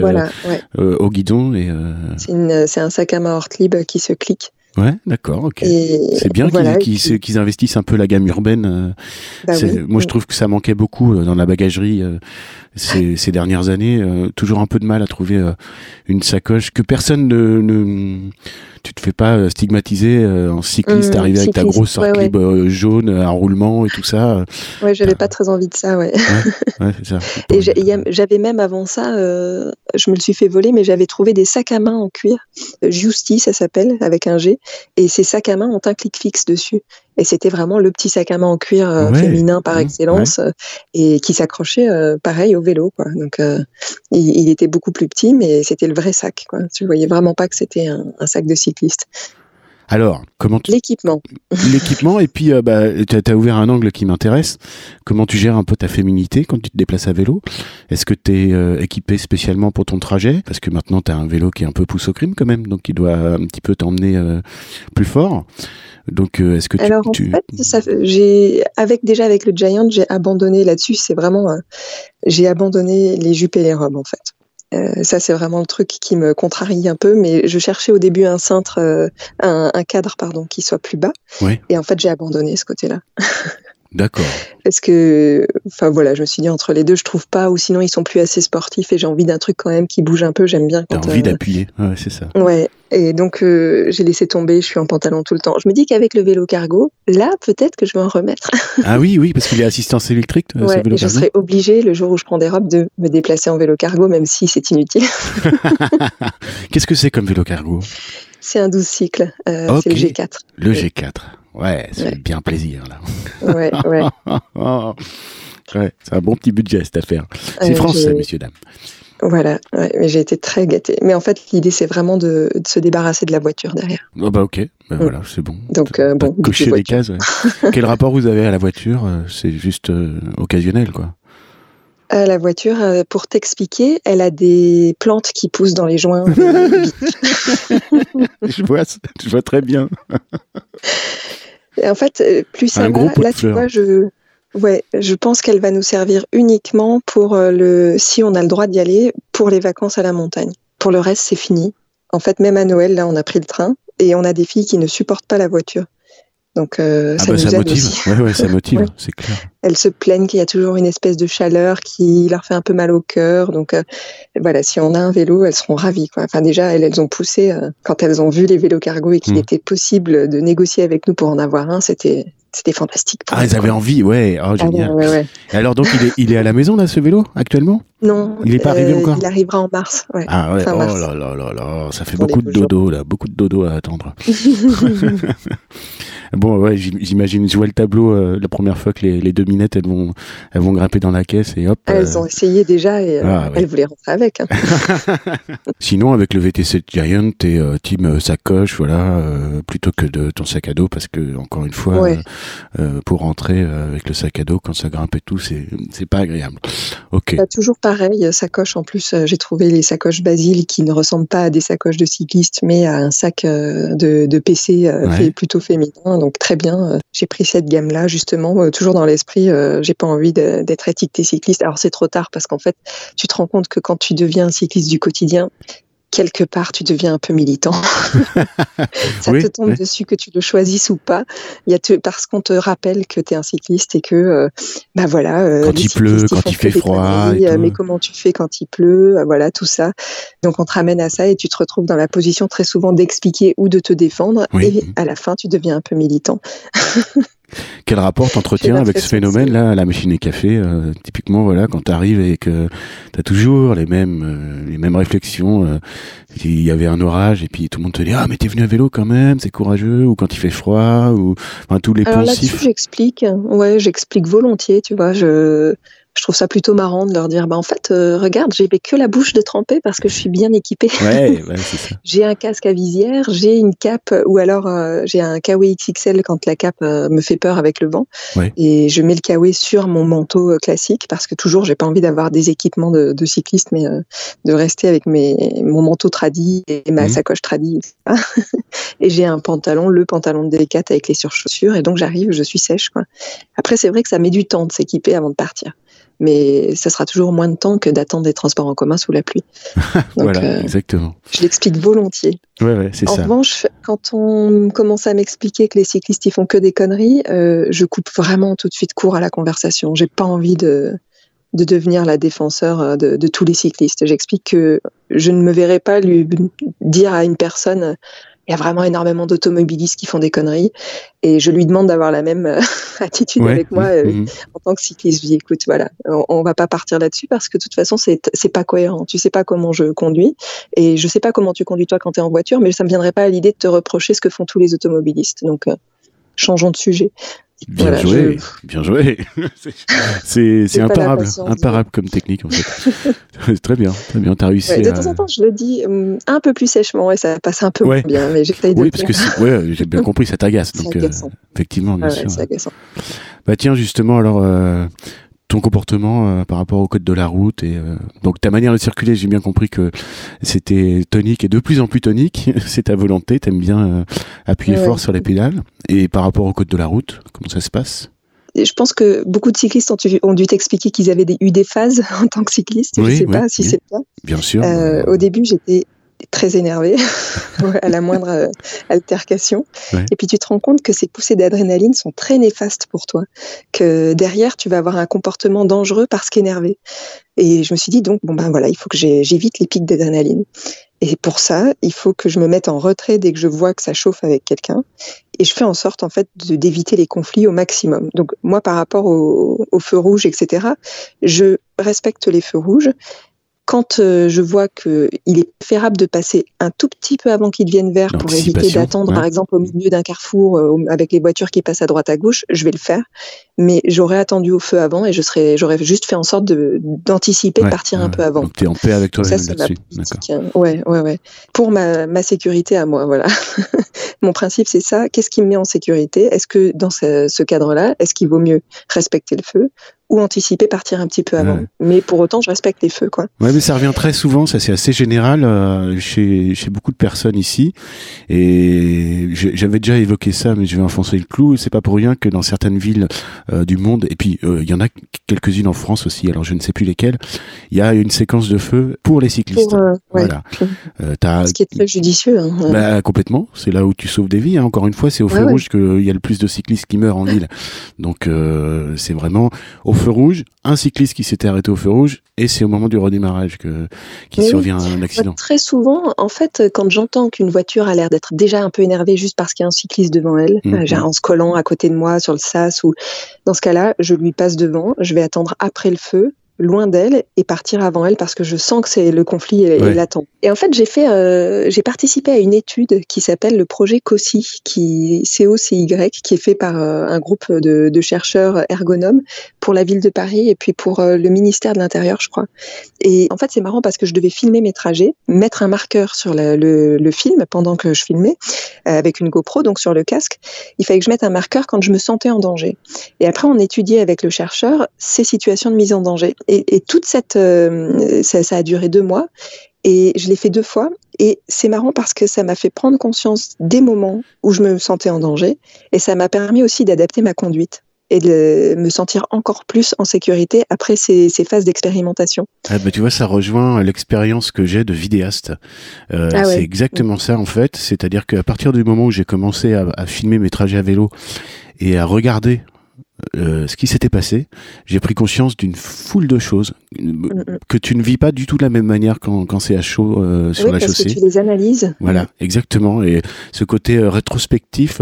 au guidon. Et, C'est un sac à main Hortlib qui se clique. Ouais, d'accord, ok. C'est bien qu'ils investissent un peu la gamme urbaine. Bah moi, je trouve que ça manquait beaucoup dans la bagagerie ces, ces, dernières années. toujours un peu de mal à trouver une sacoche que personne ne, ne tu te fais pas euh, stigmatiser euh, en cycliste, mmh, arriver avec ta grosse sortie euh, jaune, un roulement et tout ça. Ouais, j'avais pas très envie de ça, ouais. ouais, ça. et j'avais même avant ça, je me le suis fait voler, mais j'avais trouvé des sacs à main en cuir, Justy, ça s'appelle, avec un G, et ces sacs à main ont un clic fixe dessus. Et c'était vraiment le petit sac à main en cuir féminin par excellence et qui s'accrochait pareil au vélo. Quoi. Donc il, il, était beaucoup plus petit, mais c'était le vrai sac. Quoi. Tu voyais vraiment pas que c'était un, un, sac de cycliste. Alors, comment tu... L'équipement. L'équipement, et puis euh, bah, tu as, ouvert un angle qui m'intéresse. Comment tu gères un peu ta féminité quand tu te déplaces à vélo? Est-ce que tu es euh, équipé spécialement pour ton trajet? Parce que maintenant, tu as un vélo qui est un peu pousse au crime quand même, donc il doit un petit peu t'emmener euh, plus fort. Donc, est-ce que tu... Alors, en fait, j'ai, avec, déjà avec le Giant, j'ai abandonné là-dessus. C'est vraiment... j'ai abandonné les jupes et les robes, en fait. Euh, ça, c'est vraiment le truc qui me contrarie un peu, mais je cherchais au début un cintre, euh, un, un, cadre, pardon, qui soit plus bas. Oui. Et en fait, j'ai abandonné ce côté-là. D'accord. Parce que, enfin voilà, je me suis dit entre les deux, je trouve pas, ou sinon ils sont plus assez sportifs et j'ai envie d'un truc quand même qui bouge un peu. J'aime bien. T'as envie euh, d'appuyer, ouais, c'est ça. Ouais. Et donc euh, j'ai laissé tomber. Je suis en pantalon tout le temps. Je me dis qu'avec le vélo cargo, là peut-être que je vais en remettre. ah oui, oui, parce qu'il y a assistance électrique. Euh, ouais, et je serais obligée le jour où je prends des robes de me déplacer en vélo cargo, même si c'est inutile. Qu'est-ce que c'est comme vélo cargo? C'est un 12 cycle. Euh, C'est le G4. Le G4. Ouais, c'est bien plaisir là. Ouais, ouais. ouais c'est un bon petit budget cette affaire. C'est français, messieurs, dames. Voilà, ouais, mais j'ai été très gâtée. Mais en fait, l'idée, c'est vraiment de, de, se débarrasser de la voiture derrière. Oh bah ok, bah, voilà, c'est bon. Donc, euh, bon. Cocher les cases. Ouais. Quel rapport vous avez à la voiture euh, C'est juste euh, occasionnel, quoi. Euh, la voiture, euh, pour t'expliquer, elle a des plantes qui poussent dans les joints. je, vois, je vois très bien. En fait, euh, plus ça va, là, tu vois, je, ouais, je pense qu'elle va nous servir uniquement pour le, si on a le droit d'y aller, pour les vacances à la montagne. Pour le reste, c'est fini. En fait, même à Noël, là, on a pris le train et on a des filles qui ne supportent pas la voiture. Donc euh, ah ça, bah, nous ça motive. Aussi. Ouais, ouais, ça motive, c'est clair. Elles se plaignent qu'il y a toujours une espèce de chaleur qui leur fait un peu mal au cœur. Donc euh, voilà, si on a un vélo, elles seront ravies. Quoi. Enfin déjà, elles, elles ont poussé euh, quand elles ont vu les vélos cargo et qu'il mmh. était possible de négocier avec nous pour en avoir un. C'était c'était fantastique. Ah, elles avaient envie, ouais. Oh, génial. Ah, ouais, ouais, alors donc il est il est à la maison là ce vélo actuellement? Non. Il n'est pas arrivé encore Il arrivera en mars. Ouais. Ah ouais, oh mars. là là là là, ça fait beaucoup de dodo là, beaucoup de dodo à attendre. bon ouais, j'im- j'imagine, je vois le tableau euh, la première fois que les, les deux minettes elles vont, elles vont grimper dans la caisse et hop. Elles euh, ont essayé déjà et euh, Ah, ouais. elles voulaient rentrer avec. hein. Sinon, avec le VTC Giant, t'es euh, team euh, sacoche, voilà, euh, plutôt que de ton sac à dos, parce que encore une fois, Ouais. euh, euh, pour rentrer euh, avec le sac à dos, quand ça grimpe et tout, c'est c'est pas agréable. Ok. Toujours pareil, euh, sacoche. En plus, euh, j'ai trouvé les sacoches Basile qui ne ressemblent pas à des sacoches de cycliste, mais à un sac euh, de, de PC Ouais. plutôt féminin. Donc très bien. J'ai pris cette gamme-là justement, toujours dans l'esprit. j'ai pas envie d'être étiqueté cycliste. Alors c'est trop tard parce qu'en fait, tu te rends compte que quand tu deviens un cycliste du quotidien, quelque part, tu deviens un peu militant. Ça Oui, te tombe ouais. dessus que tu le choisisses ou pas. Il y a te- parce qu'on te rappelle que tu es un cycliste et que, euh, bah voilà. euh, Quand il pleut, quand il fait froid et euh, mais comment tu fais quand il pleut, euh, voilà, tout ça. Donc on te ramène à ça et tu te retrouves dans la position très souvent d'expliquer ou de te défendre. Oui. Et à la fin, tu deviens un peu militant. Quel rapport t'entretiens avec ce phénomène-là, la machine à café euh, Typiquement, voilà, quand t'arrives et que t'as toujours les mêmes, euh, les mêmes réflexions. euh, il y avait un orage et puis tout le monde te dit ah mais t'es venu à vélo quand même, c'est courageux. Ou quand il fait froid, ou enfin tous les Alors là-dessus, j'explique. Ouais, j'explique volontiers, tu vois. Je, je trouve ça plutôt marrant de leur dire, bah en fait, euh, regarde, j'ai que la bouche de tremper parce que je suis bien équipée. Ouais, ouais. J'ai un casque à visière, j'ai une cape ou alors euh, j'ai un Kawaii XXL quand la cape euh, me fait peur avec le vent. Ouais. Et je mets le Kawaii sur mon manteau euh, classique parce que toujours j'ai pas envie d'avoir des équipements de, de cycliste, mais euh, de rester avec mes, mon manteau tradi et ma Mhm. sacoche tradi. et j'ai un pantalon, le pantalon de D4 avec les surchaussures et donc j'arrive, je suis sèche. Quoi. Après c'est vrai que ça met du temps de s'équiper avant de partir. Mais ça sera toujours moins de temps que d'attendre des transports en commun sous la pluie. Donc, voilà, euh, exactement. je l'explique volontiers. Ouais, ouais, c'est En ça. revanche, quand on commence à m'expliquer que les cyclistes ils font que des conneries, euh, je coupe vraiment tout de suite court à la conversation. J'ai pas envie de de devenir la défenseur euh, de, de tous les cyclistes. J'explique que je ne me verrai pas lui dire à une personne il y a vraiment énormément d'automobilistes qui font des conneries et je lui demande d'avoir la même euh, attitude Ouais, avec moi euh, mhm. en tant que cycliste. Je dis écoute voilà, on, on va pas partir là-dessus parce que de toute façon c'est c'est pas cohérent. Tu sais pas comment je conduis et je sais pas comment tu conduis toi quand tu es en voiture, mais ça me viendrait pas à l'idée de te reprocher ce que font tous les automobilistes. Donc euh, changeons de sujet. Bien Voilà, joué, bien joué. C'est- imparable, patience, imparable comme technique en fait. très bien, très bien. T'as réussi. Ouais, de à- temps en temps, je le dis hum, un peu plus sèchement et ça passe un peu Ouais. moins bien, mais j'essaye de Oui, parce que ouais, j'ai bien compris, ça t'agace. C'est Donc, euh, agaçant. effectivement, bien ouais, sûr. c'est agaçant. Bah tiens, justement, alors euh, ton comportement euh, par rapport au code de la route et euh, donc ta manière de circuler, j'ai bien compris que c'était tonique et de plus en plus tonique. c'est ta volonté, t'aimes bien euh, appuyer Ouais. fort sur les pédales. Et par rapport au code de la route, comment ça se passe? Je pense que beaucoup de cyclistes ont, ont dû t'expliquer qu'ils avaient des- eu des phases en tant que cycliste. Oui, je sais oui, pas si oui. c'est le cas. Bien sûr. Euh, au début, j'étais très énervée à la moindre euh, altercation. Ouais. Et puis tu te rends compte que ces poussées d'adrénaline sont très néfastes pour toi, que derrière tu vas avoir un comportement dangereux parce qu'énervé. Et je me suis dit donc bon ben voilà, il faut que j'évite les pics d'adrénaline. Et pour ça, il faut que je me mette en retrait dès que je vois que ça chauffe avec quelqu'un. Et je fais en sorte en fait d'éviter les conflits au maximum. Donc moi par rapport au, au feu rouge, etc., je respecte les feux rouges quand euh, je vois que il est préférable de passer un tout petit peu avant qu'il devienne vert pour éviter d'attendre, ouais. par exemple, au milieu d'un carrefour euh, avec les voitures qui passent à droite à gauche, je vais le faire. Mais j'aurais attendu au feu avant et je serais, j'aurais juste fait en sorte d'anticiper, de ouais, partir un peu avant. Donc t'es en paix avec toi-même là-dessus. Hein. Ouais, ouais, ouais. Pour ma, ma sécurité à moi, voilà. Mon principe, c'est ça. Qu'est-ce qui me met en sécurité? Est-ce que dans ce, ce cadre-là, est-ce qu'il vaut mieux respecter le feu? Ou anticiper, partir un petit peu avant Ouais. Mais pour autant, je respecte les feux, quoi. Ouais, mais ça revient très souvent, ça c'est assez général euh, chez, chez beaucoup de personnes ici. Et j'avais déjà évoqué ça, mais je vais enfoncer le clou. C'est pas pour rien que dans certaines villes euh, du monde, et puis euh, il y en a quelques-unes en France aussi, alors je ne sais plus lesquelles, il y a une séquence de feu pour les cyclistes. Pour, ouais. Voilà. Ce qui est très judicieux. Hein. bah, complètement, c'est là où tu sauves des vies. hein. Encore une fois, c'est au feu rouge qu'il y a le plus de cyclistes qui meurent en ville. Donc c'est vraiment au feu rouge, un cycliste qui s'était arrêté au feu rouge, et c'est au moment du redémarrage que qu'il Oui, survient un accident. très souvent, en fait, quand j'entends qu'une voiture a l'air d'être déjà un peu énervée juste parce qu'il y a un cycliste devant elle, Mhm. euh, en se collant à côté de moi sur le sas, ou dans ce cas-là, je lui passe devant, je vais attendre après le feu loin d'elle et partir avant elle parce que je sens que c'est le conflit est, latent. Et en fait, j'ai fait, euh, j'ai participé à une étude qui s'appelle le projet COCY, qui C-O-C-Y, qui est fait par euh, un groupe de, de, chercheurs ergonomes pour la ville de Paris et puis pour euh, le ministère de l'Intérieur, je crois. Et en fait, c'est marrant parce que je devais filmer mes trajets, mettre un marqueur sur le, le, le film pendant que je filmais avec une GoPro, donc sur le casque. Il fallait que je mette un marqueur quand je me sentais en danger. Et après, on étudiait avec le chercheur ces situations de mise en danger. Et, toute cette, euh, ça, a duré deux mois. Et je l'ai fait deux fois. Et c'est marrant parce que ça m'a fait prendre conscience des moments où je me sentais en danger. Et ça m'a permis aussi d'adapter ma conduite et de me sentir encore plus en sécurité après ces, phases d'expérimentation. Ah bah tu vois, ça rejoint l'expérience que j'ai de vidéaste. Euh, ah c'est exactement ça en fait. C'est-à-dire qu'à partir du moment où j'ai commencé à, filmer mes trajets à vélo et à regarder euh, ce qui s'était passé, j'ai pris conscience d'une foule de choses mm, mm. que tu ne vis pas du tout de la même manière quand, quand c'est à chaud euh, sur la chaussée. Que tu les analyses. Voilà, exactement. Et ce côté euh, rétrospectif,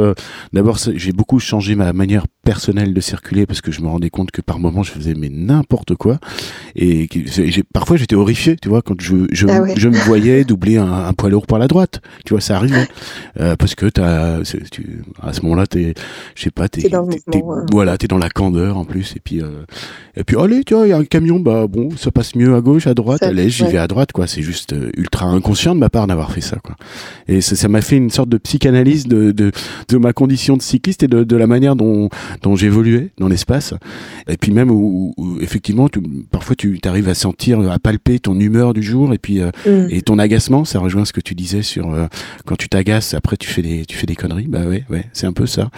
d'abord, j'ai beaucoup changé ma manière personnelle de circuler parce que je me rendais compte que par moments je faisais mais n'importe quoi. Et parfois j'étais horrifié, tu vois, quand je je, ah je me voyais doubler un, un, poids lourd par la droite, tu vois, ça arrivait. Parce que as, tu, à ce moment-là, t'es, je sais pas, t'es, voilà dans la candeur en plus. Et puis euh, et puis allez tu vois il y a un camion bah bon ça passe mieux à gauche à droite. Allez j'y vais à droite quoi. C'est juste euh, ultra inconscient de ma part d'avoir fait ça quoi. Et ça m'a fait une sorte de psychanalyse de, de, de ma condition de cycliste et de, de la manière dont dont j'évoluais dans l'espace et puis même où, effectivement tu, parfois tu arrives à sentir à palper ton humeur du jour et puis euh, mm. et ton agacement ça rejoint ce que tu disais sur quand tu t'agaces après tu fais des tu fais des conneries bah ouais ouais c'est un peu ça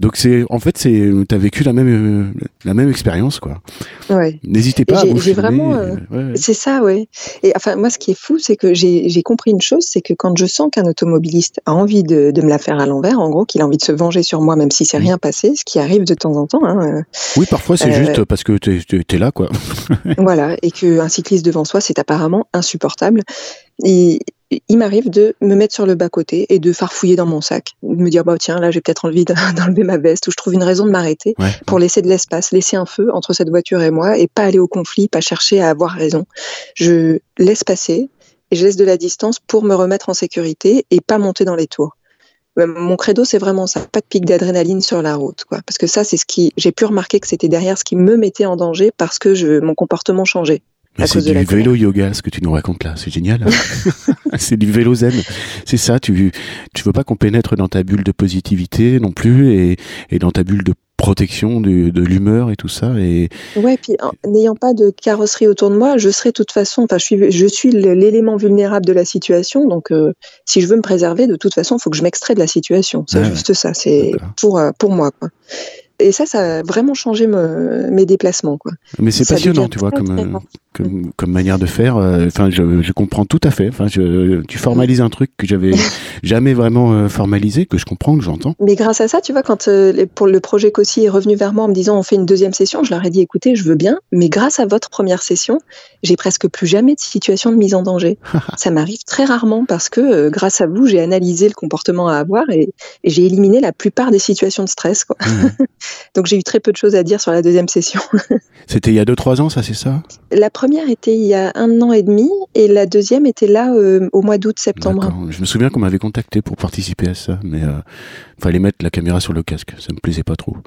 donc c'est en fait c'est t'as vécu la même euh, la même expérience quoi. Ouais. N'hésitez pas. J'ai vraiment. Euh, euh, c'est ça, ouais. Et enfin moi, ce qui est fou, c'est que j'ai compris une chose, c'est que quand je sens qu'un automobiliste a envie de, de, me la faire à l'envers, en gros, qu'il a envie de se venger sur moi, même si c'est rien passé, ce qui arrive de temps en temps. Hein, oui, parfois c'est juste parce que tu es, là, quoi. voilà, et qu'un cycliste devant soi, c'est apparemment insupportable. Et, il m'arrive de me mettre sur le bas-côté et de farfouiller dans mon sac, de me dire bah tiens là j'ai peut-être envie d'enlever ma veste ou je trouve une raison de m'arrêter pour laisser de l'espace, laisser un feu entre cette voiture et moi et pas aller au conflit, pas chercher à avoir raison. Je laisse passer et je laisse de la distance pour me remettre en sécurité et pas monter dans les tours. Mon credo, c'est vraiment ça, pas de pic d'adrénaline sur la route, quoi. Parce que ça, c'est ce qui, j'ai pu remarquer que c'était derrière ce qui me mettait en danger parce que je, mon comportement changeait. C'est du vélo yoga, ce que tu nous racontes là. C'est génial. c'est du vélo zen. C'est ça. Tu, tu veux pas qu'on pénètre dans ta bulle de positivité non plus et, et dans ta bulle de protection de, de l'humeur et tout ça. Et ouais, puis n'ayant pas de carrosserie autour de moi, je serai de toute façon, enfin, je suis, je suis l'élément vulnérable de la situation. Donc, euh, si je veux me préserver, de toute façon, il faut que je m'extrais de la situation. C'est juste ça. C'est pour, euh, pour moi. Quoi et ça, ça a vraiment changé mes déplacements. Quoi. Mais c'est passionnant, tu vois, comme, comme, comme, manière de faire. Euh, enfin, je, je, comprends tout à fait. Enfin, je, tu formalises un truc que j'avais jamais vraiment euh, formalisé, que je comprends, que j'entends. Mais grâce à ça, tu vois, quand euh, pour le projet Cossi est revenu vers moi en me disant on fait une deuxième session, je leur ai dit écoutez, je veux bien, mais grâce à votre première session, j'ai presque plus jamais de situation de mise en danger. ça m'arrive très rarement parce que grâce à vous, j'ai analysé le comportement à avoir et, et j'ai éliminé la plupart des situations de stress. Quoi. Donc j'ai eu très peu de choses à dire sur la deuxième session. C'était il y a 2-3 ans, ça, c'est ça? La première était il y a un an et demi et la deuxième était là euh, au mois d'août-septembre. Je me souviens qu'on m'avait contacté pour participer à ça, mais il euh, fallait mettre la caméra sur le casque. Ça me plaisait pas trop.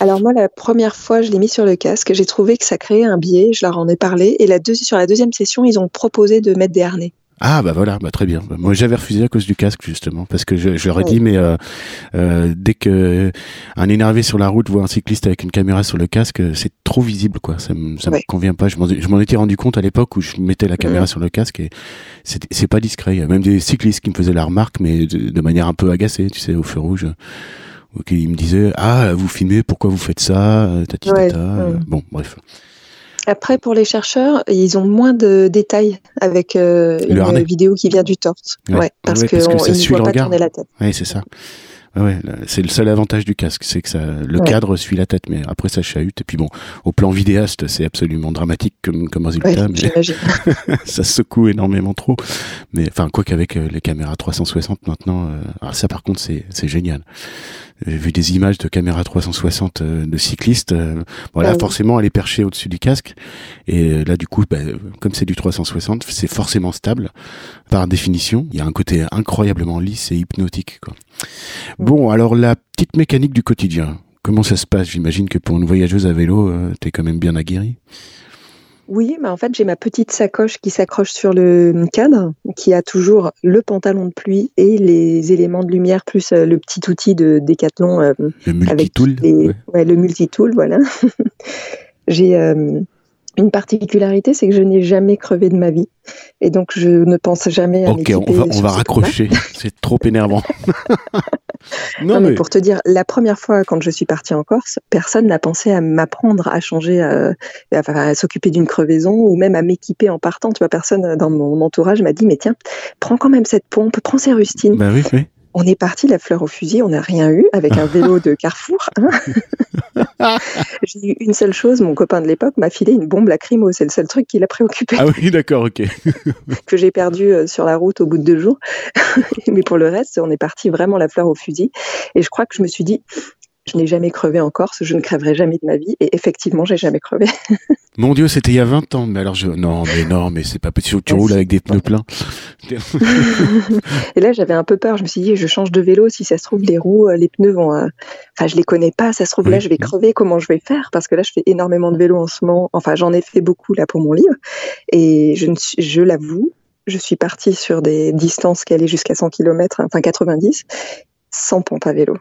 Alors moi, la première fois, je l'ai mis sur le casque. J'ai trouvé que ça créait un biais. Je leur en ai parlé. Et la sur la deuxième session, ils ont proposé de mettre des harnais. Ah bah voilà, bah très bien. Moi j'avais refusé à cause du casque justement parce que je, je leur ai dit mais euh, euh, dès que un énervé sur la route voit un cycliste avec une caméra sur le casque, c'est trop visible quoi. Ça me ça me convient pas. Je m'en étais rendu compte à l'époque où je mettais la caméra sur le casque et c'est pas discret. Il y a même des cyclistes qui me faisaient la remarque mais de, manière un peu agacée, tu sais, au feu rouge. Qui me disaient ah vous filmez, pourquoi vous faites ça, tati, Bon bref. Après, pour les chercheurs, ils ont moins de détails avec euh, une vidéo qui vient du torse. Ouais, parce, qu'ils ne voient pas tourner la tête. Oui, c'est ça. Ouais, c'est le seul avantage du casque, c'est que ça, le cadre suit la tête, mais après ça chahute. Et puis bon, au plan vidéaste, c'est absolument dramatique comme, comme résultat, mais ça secoue énormément trop. Mais enfin, quoi qu'avec euh, les caméras 360 maintenant, euh, ça par contre c'est génial. J'ai vu des images de caméra 360 de cyclistes. voilà, ah forcément, elle est perchée au-dessus du casque. Et là, du coup, bah, comme c'est du 360, c'est forcément stable par définition. Il y a un côté incroyablement lisse et hypnotique. Quoi. Bon, alors la petite mécanique du quotidien. Comment ça se passe? J'imagine que pour une voyageuse à vélo, euh, tu es quand même bien aguerrie. Oui, mais en fait, j'ai ma petite sacoche qui s'accroche sur le cadre, qui a toujours le pantalon de pluie et les éléments de lumière, plus euh, le petit outil de Décathlon. Euh, le multitool ouais. le multitool, voilà. j'ai une particularité, c'est que je n'ai jamais crevé de ma vie. Et donc, je ne pense jamais à Ok, on va, on va raccrocher. c'est trop énervant. non, mais... pour te dire, la première fois quand je suis partie en Corse, personne n'a pensé à m'apprendre à changer, euh, à s'occuper d'une crevaison ou même à m'équiper en partant. Tu vois, personne dans mon entourage m'a dit, mais tiens, prends quand même cette pompe, prends ces rustines. Bah oui, oui. On est parti la fleur au fusil, on n'a rien eu avec un vélo de Carrefour. Hein. J'ai eu une seule chose, mon copain de l'époque m'a filé une bombe lacrymo, c'est le seul truc qui l'a préoccupé. Ah oui, d'accord, ok. que j'ai perdu euh, sur la route au bout de deux jours. Mais pour le reste, on est parti vraiment la fleur au fusil. Et je crois que je me suis dit, je n'ai jamais crevé en Corse, je ne crèverai jamais de ma vie. Et effectivement, j'ai jamais crevé. Mon Dieu, c'était il y a 20 ans. Mais alors, je... non, mais non, mais c'est pas possible. Tu roules avec des pneus pleins. et là, j'avais un peu peur. Je me suis dit, je change de vélo. Si ça se trouve, les roues, euh, les pneus vont. Euh, enfin, je les connais pas. Ça se trouve, là, je vais crever. Comment je vais faire? Parce que là, je fais énormément de vélo en ce moment. Enfin, j'en ai fait beaucoup là pour mon livre. Et je, je l'avoue, je suis partie sur des distances qui allaient jusqu'à 100 km, enfin 90, sans pompe à vélo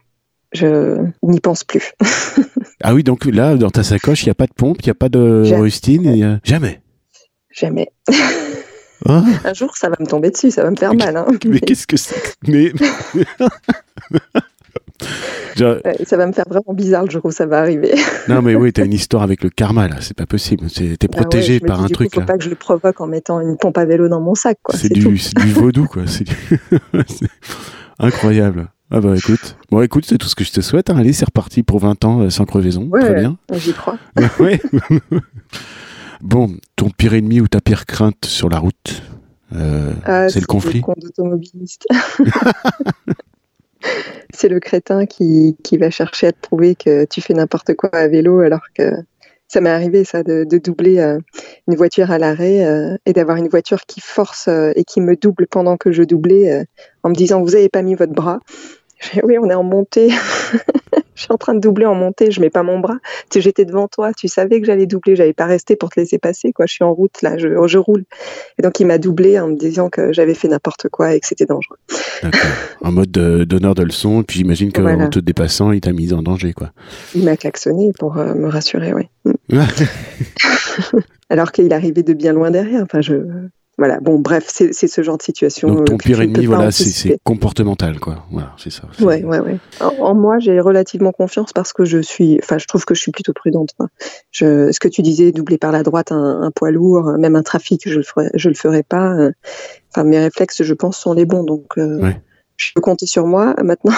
je n'y pense plus. ah oui, donc là, dans ta sacoche, il n'y a pas de pompe, il n'y a pas de rustine, Jamais. Jamais. Ah. Un jour, ça va me tomber dessus, ça va me faire mal. Hein. Mais, qu'est-ce que c'est Mais... Ça va me faire vraiment bizarre le jour où ça va arriver. non, mais oui, tu as une histoire avec le karma, là. C'est pas possible. T'es es bah protégé par un truc. Il faut pas que je le provoque en mettant une pompe à vélo dans mon sac, C'est du, du, vaudou, quoi. C'est incroyable. Ah bah écoute, bon écoute, c'est tout ce que je te souhaite. Hein. Allez, c'est reparti pour 20 ans euh, sans crevaison. Très bien. J'y crois. bon, ton pire ennemi ou ta pire crainte sur la route, euh, ah, c'est le conflit. c'est le crétin qui, qui, va chercher à te prouver que tu fais n'importe quoi à vélo alors que ça m'est arrivé ça de, doubler euh, une voiture à l'arrêt euh, et d'avoir une voiture qui force euh, et qui me double pendant que je doublais en me disant vous avez pas mis votre bras. Oui, on est en montée. je suis en train de doubler en montée, je mets pas mon bras. Tu j'étais devant toi, tu savais que j'allais doubler, j'avais pas resté pour te laisser passer quoi. Je suis en route là, je, je roule. Et donc il m'a doublé en me disant que j'avais fait n'importe quoi et que c'était dangereux. En mode donneur de leçons, puis j'imagine qu'en te dépassant, il t'a mis en danger quoi. Il m'a klaxonné pour me rassurer, oui. Alors qu'il arrivait de bien loin derrière. Enfin, je, voilà. Bon, bref, c'est ce genre de situation. Donc ton pire ennemi, voilà, c'est comportemental, quoi. Voilà, c'est ça. Ouais, ouais, ouais. En, moi, j'ai relativement confiance parce que je suis, enfin, je trouve que je suis plutôt prudente. Je, ce que tu disais, doubler par la droite un, poids lourd, même un trafic, je le ferai, je le ferai pas. Enfin, mes réflexes, je pense, sont les bons. Donc, euh, je peux compter sur moi. Maintenant,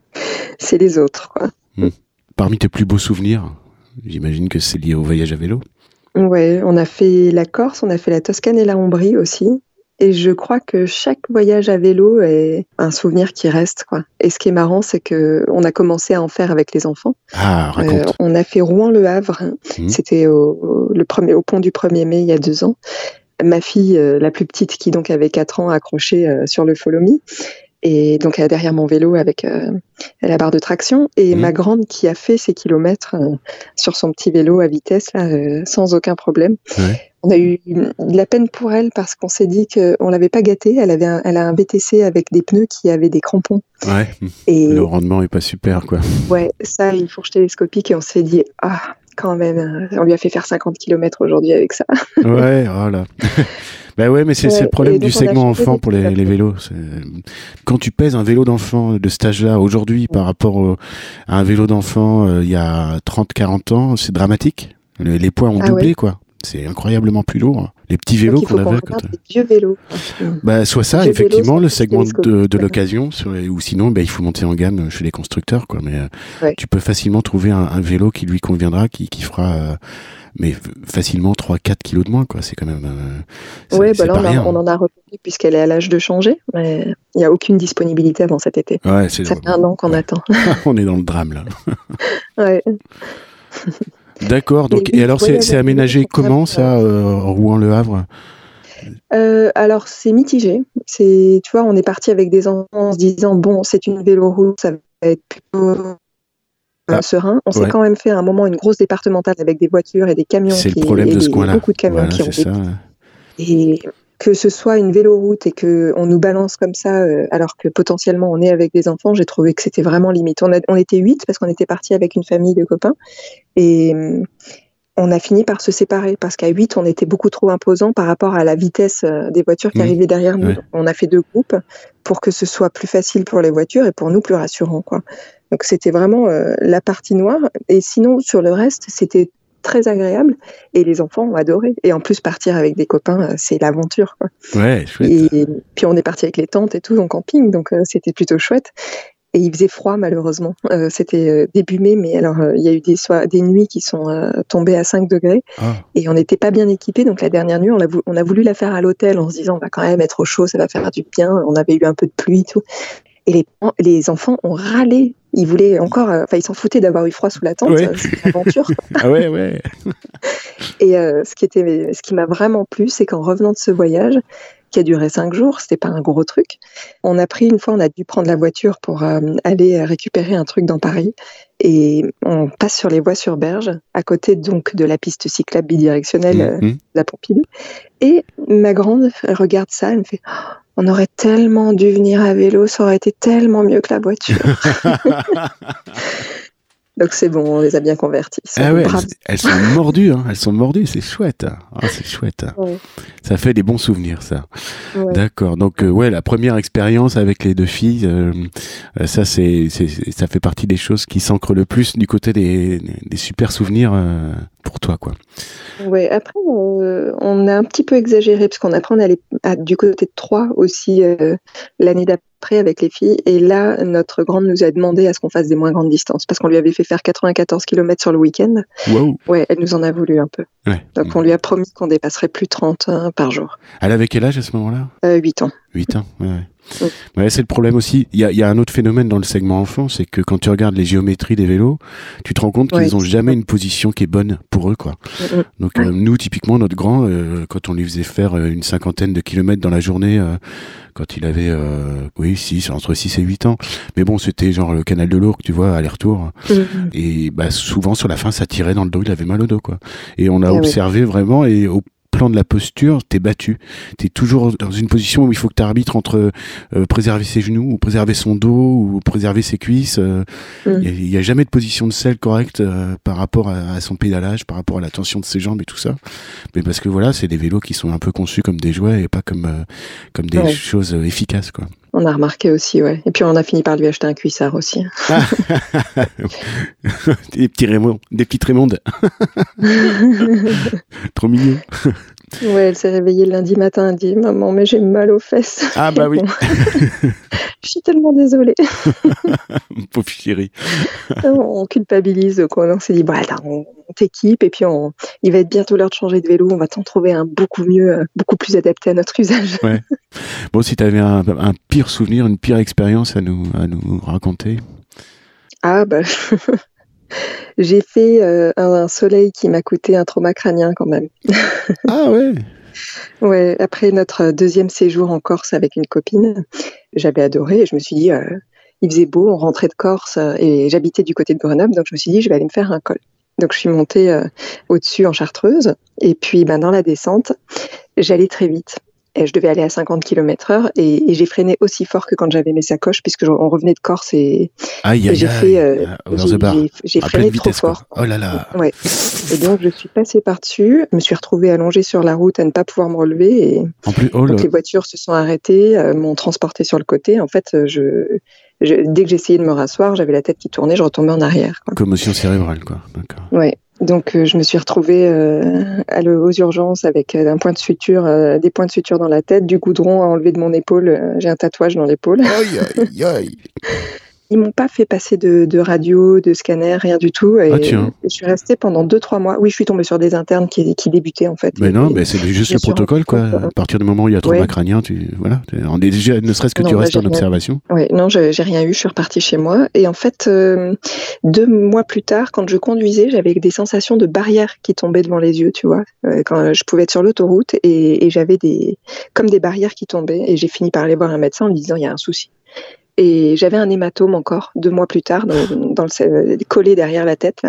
c'est les autres. Quoi. Hmm. Parmi tes plus beaux souvenirs, J'imagine que c'est lié au voyage à vélo. Ouais, on a fait la Corse, on a fait la Toscane et la Ombrie aussi. Et je crois que chaque voyage à vélo est un souvenir qui reste. Quoi. Et ce qui est marrant, c'est que on a commencé à en faire avec les enfants. Ah, raconte. Euh, on a fait Rouen-Le Havre. Mmh. C'était au, le premier, au pont du 1er mai il y a deux ans. Ma fille, euh, la plus petite, qui donc avait quatre ans, accrochée euh, sur le Follow Me et donc derrière mon vélo avec euh, la barre de traction et mmh. ma grande qui a fait ses kilomètres euh, sur son petit vélo à vitesse là, euh, sans aucun problème. On a eu de la peine pour elle parce qu'on s'est dit qu'on l'avait pas gâtée. Elle avait, elle a un BTC avec des pneus qui avaient des crampons. Ouais. Et le rendement est pas super quoi. Ouais, ça il faut télescopique et on s'est dit ah quand même, on lui a fait faire 50 km aujourd'hui avec ça. ouais, voilà. Ben ouais, mais c'est le problème du segment enfant pour les, les, vélos. Quand tu pèses un vélo d'enfant de cet âge-là aujourd'hui par rapport à un vélo d'enfant euh, il y a 30-40 ans, c'est dramatique. Les, poids ont ah doublé, quoi. C'est incroyablement plus lourd. Les petits vélos qu'on avait. Quand des vieux vélos. Bah, soit ça, effectivement, le segment de, de l'occasion, ou sinon, bah, il faut monter en gamme chez les constructeurs, quoi. Mais euh, tu peux facilement trouver un, un, vélo qui lui conviendra, qui, qui fera, euh, mais facilement 3-4 kilos de moins, quoi. C'est quand même. Euh, oui, bah là, on, on, en a repris puisqu'elle est à l'âge de changer, mais il n'y a aucune disponibilité avant cet été. Ouais, ça fait un an qu'on attend. on est dans le drame, là. ouais. D'accord. Donc, et alors, c'est aménagé comment ça, euh, Rouen-Le Havre? Euh, alors c'est mitigé. C'est, tu vois, on est parti avec des enfants en se disant bon, c'est une véloroute, ça va être plutôt euh, ah, serein. On s'est quand même fait à un moment une grosse départementale avec des voitures et des camions. C'est le problème de ce coin-là. Beaucoup de camions qui ont ça, Et que ce soit une véloroute et que on nous balance comme ça, euh, alors que potentiellement on est avec des enfants, j'ai trouvé que c'était vraiment limite. On, on était huit parce qu'on était parti avec une famille de copains et hum, on a fini par se séparer parce qu'à 8, on était beaucoup trop imposant par rapport à la vitesse euh, des voitures qui mmh. arrivaient derrière nous. On a fait deux groupes pour que ce soit plus facile pour les voitures et pour nous plus rassurant. Quoi. Donc c'était vraiment euh, la partie noire. Et sinon, sur le reste, c'était très agréable et les enfants ont adoré. Et en plus, partir avec des copains, euh, c'est l'aventure. Ouais, chouette. Et puis on est parti avec les tentes et tout en camping, donc c'était plutôt chouette. Et il faisait froid malheureusement. Euh, C'était euh, début mai, mais alors euh, il y a eu des, des nuits qui sont euh, tombées à 5 degrés ah. et on n'était pas bien équipés. Donc la dernière nuit, on a, on a voulu la faire à l'hôtel en se disant on va quand même être au chaud, ça va faire du bien. On avait eu un peu de pluie et tout. Et les, les enfants ont râlé. Ils voulaient encore, enfin ils s'en foutaient d'avoir eu froid sous la tente. C'est une aventure. ah ouais, ouais. et ce qui était, ce qui m'a vraiment plu, c'est qu'en revenant de ce voyage, qui a duré cinq jours. C'était pas un gros truc. On a pris une fois, on a dû prendre la voiture pour euh, aller récupérer un truc dans Paris. Et on passe sur les voies sur berge, à côté donc de la piste cyclable bidirectionnelle euh, mmh. la Pompidou. Et ma grande regarde ça, elle me fait on aurait tellement dû venir à vélo, ça aurait été tellement mieux que la voiture. Donc c'est bon, on les a bien convertis. Ah elles, sont mordues, hein. elles sont mordues, c'est chouette. Ah, c'est chouette. Ça fait des bons souvenirs, ça. D'accord. Donc euh, ouais, la première expérience avec les deux filles, euh, euh, ça c'est, ça fait partie des choses qui s'ancrent le plus du côté des, des super souvenirs pour toi, quoi. Ouais. Après, on, a un petit peu exagéré parce qu'on apprend à aller du côté de Troyes aussi l'année d'après après avec les filles. Et là, notre grande nous a demandé à ce qu'on fasse des moins grandes distances parce qu'on lui avait fait faire 94 km sur le week-end. Ouais, elle nous en a voulu un peu. Donc on lui a promis qu'on dépasserait plus 30 hein, par jour. Elle avait quel âge à ce moment-là? Euh, 8 ans. 8 ans, ouais. Ouais, c'est le problème aussi. Il y a, y a, un autre phénomène dans le segment enfant, c'est que quand tu regardes les géométries des vélos, tu te rends compte qu'ils n'ont jamais une position qui est bonne pour eux, quoi. Donc euh, nous, typiquement, notre grand, euh, quand on lui faisait faire euh, une cinquantaine de kilomètres dans la journée, quand il avait, oui, 6, entre 6 et 8 ans. Mais bon, c'était genre le canal de l'Ourcq, tu vois, aller-retour. Et bah, souvent, sur la fin, ça tirait dans le dos, il avait mal au dos, quoi. Et on a eh observé vraiment, et au plan de la posture, t'es battu. T'es toujours dans une position où il faut que tu arbitres entre euh, préserver ses genoux ou préserver son dos ou préserver ses cuisses. Euh, mm. Il n'y a, jamais de position de selle correcte euh, par rapport à, son pédalage, par rapport à la tension de ses jambes et tout ça. Mais parce que voilà, c'est des vélos qui sont un peu conçus comme des jouets et pas comme comme des choses efficaces quoi. On a remarqué aussi, ouais. Et puis on a fini par lui acheter un cuissard aussi. des petits Raymond, des petites Raymondes. Trop mignon. Ouais, elle s'est réveillée lundi matin, elle dit Maman, mais j'ai mal aux fesses. Ah, bah oui. Je suis tellement désolée. Pauvre chérie. on culpabilise, quoi. On s'est dit Bah, on, t'équipe et puis on, il va être bientôt l'heure de changer de vélo. On va t'en trouver un beaucoup mieux, euh, beaucoup plus adapté à notre usage. Ouais. Bon, si tu avais un, pire souvenir, une pire expérience à nous, à nous raconter. Ah, bah. J'ai fait euh, un, soleil qui m'a coûté un trauma crânien quand même. ah ouais Ouais, après notre deuxième séjour en Corse avec une copine, j'avais adoré et je me suis dit, euh, il faisait beau, on rentrait de Corse euh, et j'habitais du côté de Grenoble, donc je me suis dit, je vais aller me faire un col. Donc je suis montée au-dessus en chartreuse et puis ben, dans la descente, j'allais très vite je devais aller à 50 km heure et, j'ai freiné aussi fort que quand j'avais mes sacoches puisque on revenait de Corse et, j'ai fait euh, j'ai freiné trop fort. Oh là là. Ouais. Et donc je suis passée par dessus, me suis retrouvée allongée sur la route à ne pas pouvoir me relever et en plus, oh donc les voitures se sont arrêtées, euh, m'ont transporté sur le côté. En fait, je, dès que j'essayais de me rasseoir, j'avais la tête qui tournait, je retombais en arrière. Commotion cérébrale, quoi. Ouais. Donc je me suis retrouvée aux urgences avec un point de suture, des points de suture dans la tête, du goudron à enlever de mon épaule. J'ai un tatouage dans l'épaule. Ils m'ont pas fait passer de, radio, de scanner, rien du tout. Et, ah, tiens. je suis restée pendant 2-3 mois. Oui, je suis tombée sur des internes qui, qui débutaient en fait. Mais non, mais c'est juste le protocole quoi. À partir du moment où il y a trop ouais. crânien, tu voilà, déjà ne serait-ce que tu restes en observation. Oui, non, j'ai rien eu. Je suis repartie chez moi et en fait euh, deux mois plus tard, quand je conduisais, j'avais des sensations de barrières qui tombaient devant les yeux, tu vois. Euh, quand je pouvais être sur l'autoroute et, et j'avais des comme des barrières qui tombaient et j'ai fini par aller voir un médecin en me disant il y a un souci. Et j'avais un hématome encore deux mois plus tard, dans, le, collé derrière la tête,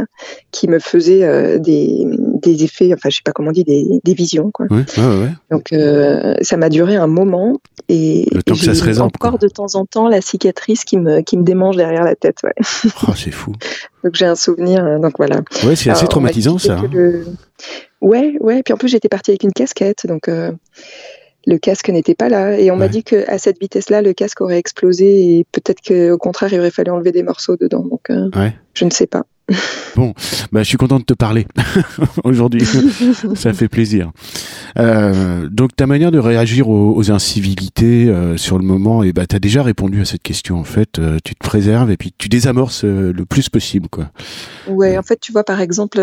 qui me faisait euh, des, des, effets, enfin je sais pas comment on dit, des, des visions. Quoi. Ouais, ouais, Donc euh, ça m'a duré un moment et, le temps que ça se résorbe, encore de temps en temps la cicatrice qui me, qui me démange derrière la tête. Oh, c'est fou. donc j'ai un souvenir, hein, donc voilà. Ouais, c'est assez traumatisant ça. Hein. Le... Ouais, ouais. Puis en plus j'étais partie avec une casquette, donc. Euh, le casque n'était pas là. Et on m'a dit qu'à cette vitesse-là, le casque aurait explosé et peut-être qu'au contraire, il aurait fallu enlever des morceaux dedans. Donc, euh, je ne sais pas. Bon, bah, je suis content de te parler aujourd'hui. Ça fait plaisir. Euh, donc, ta manière de réagir aux, incivilités euh, sur le moment, et eh bah, tu as déjà répondu à cette question. En fait, tu te préserves et puis tu désamorces le plus possible. Quoi. Ouais, en fait, tu vois, par exemple,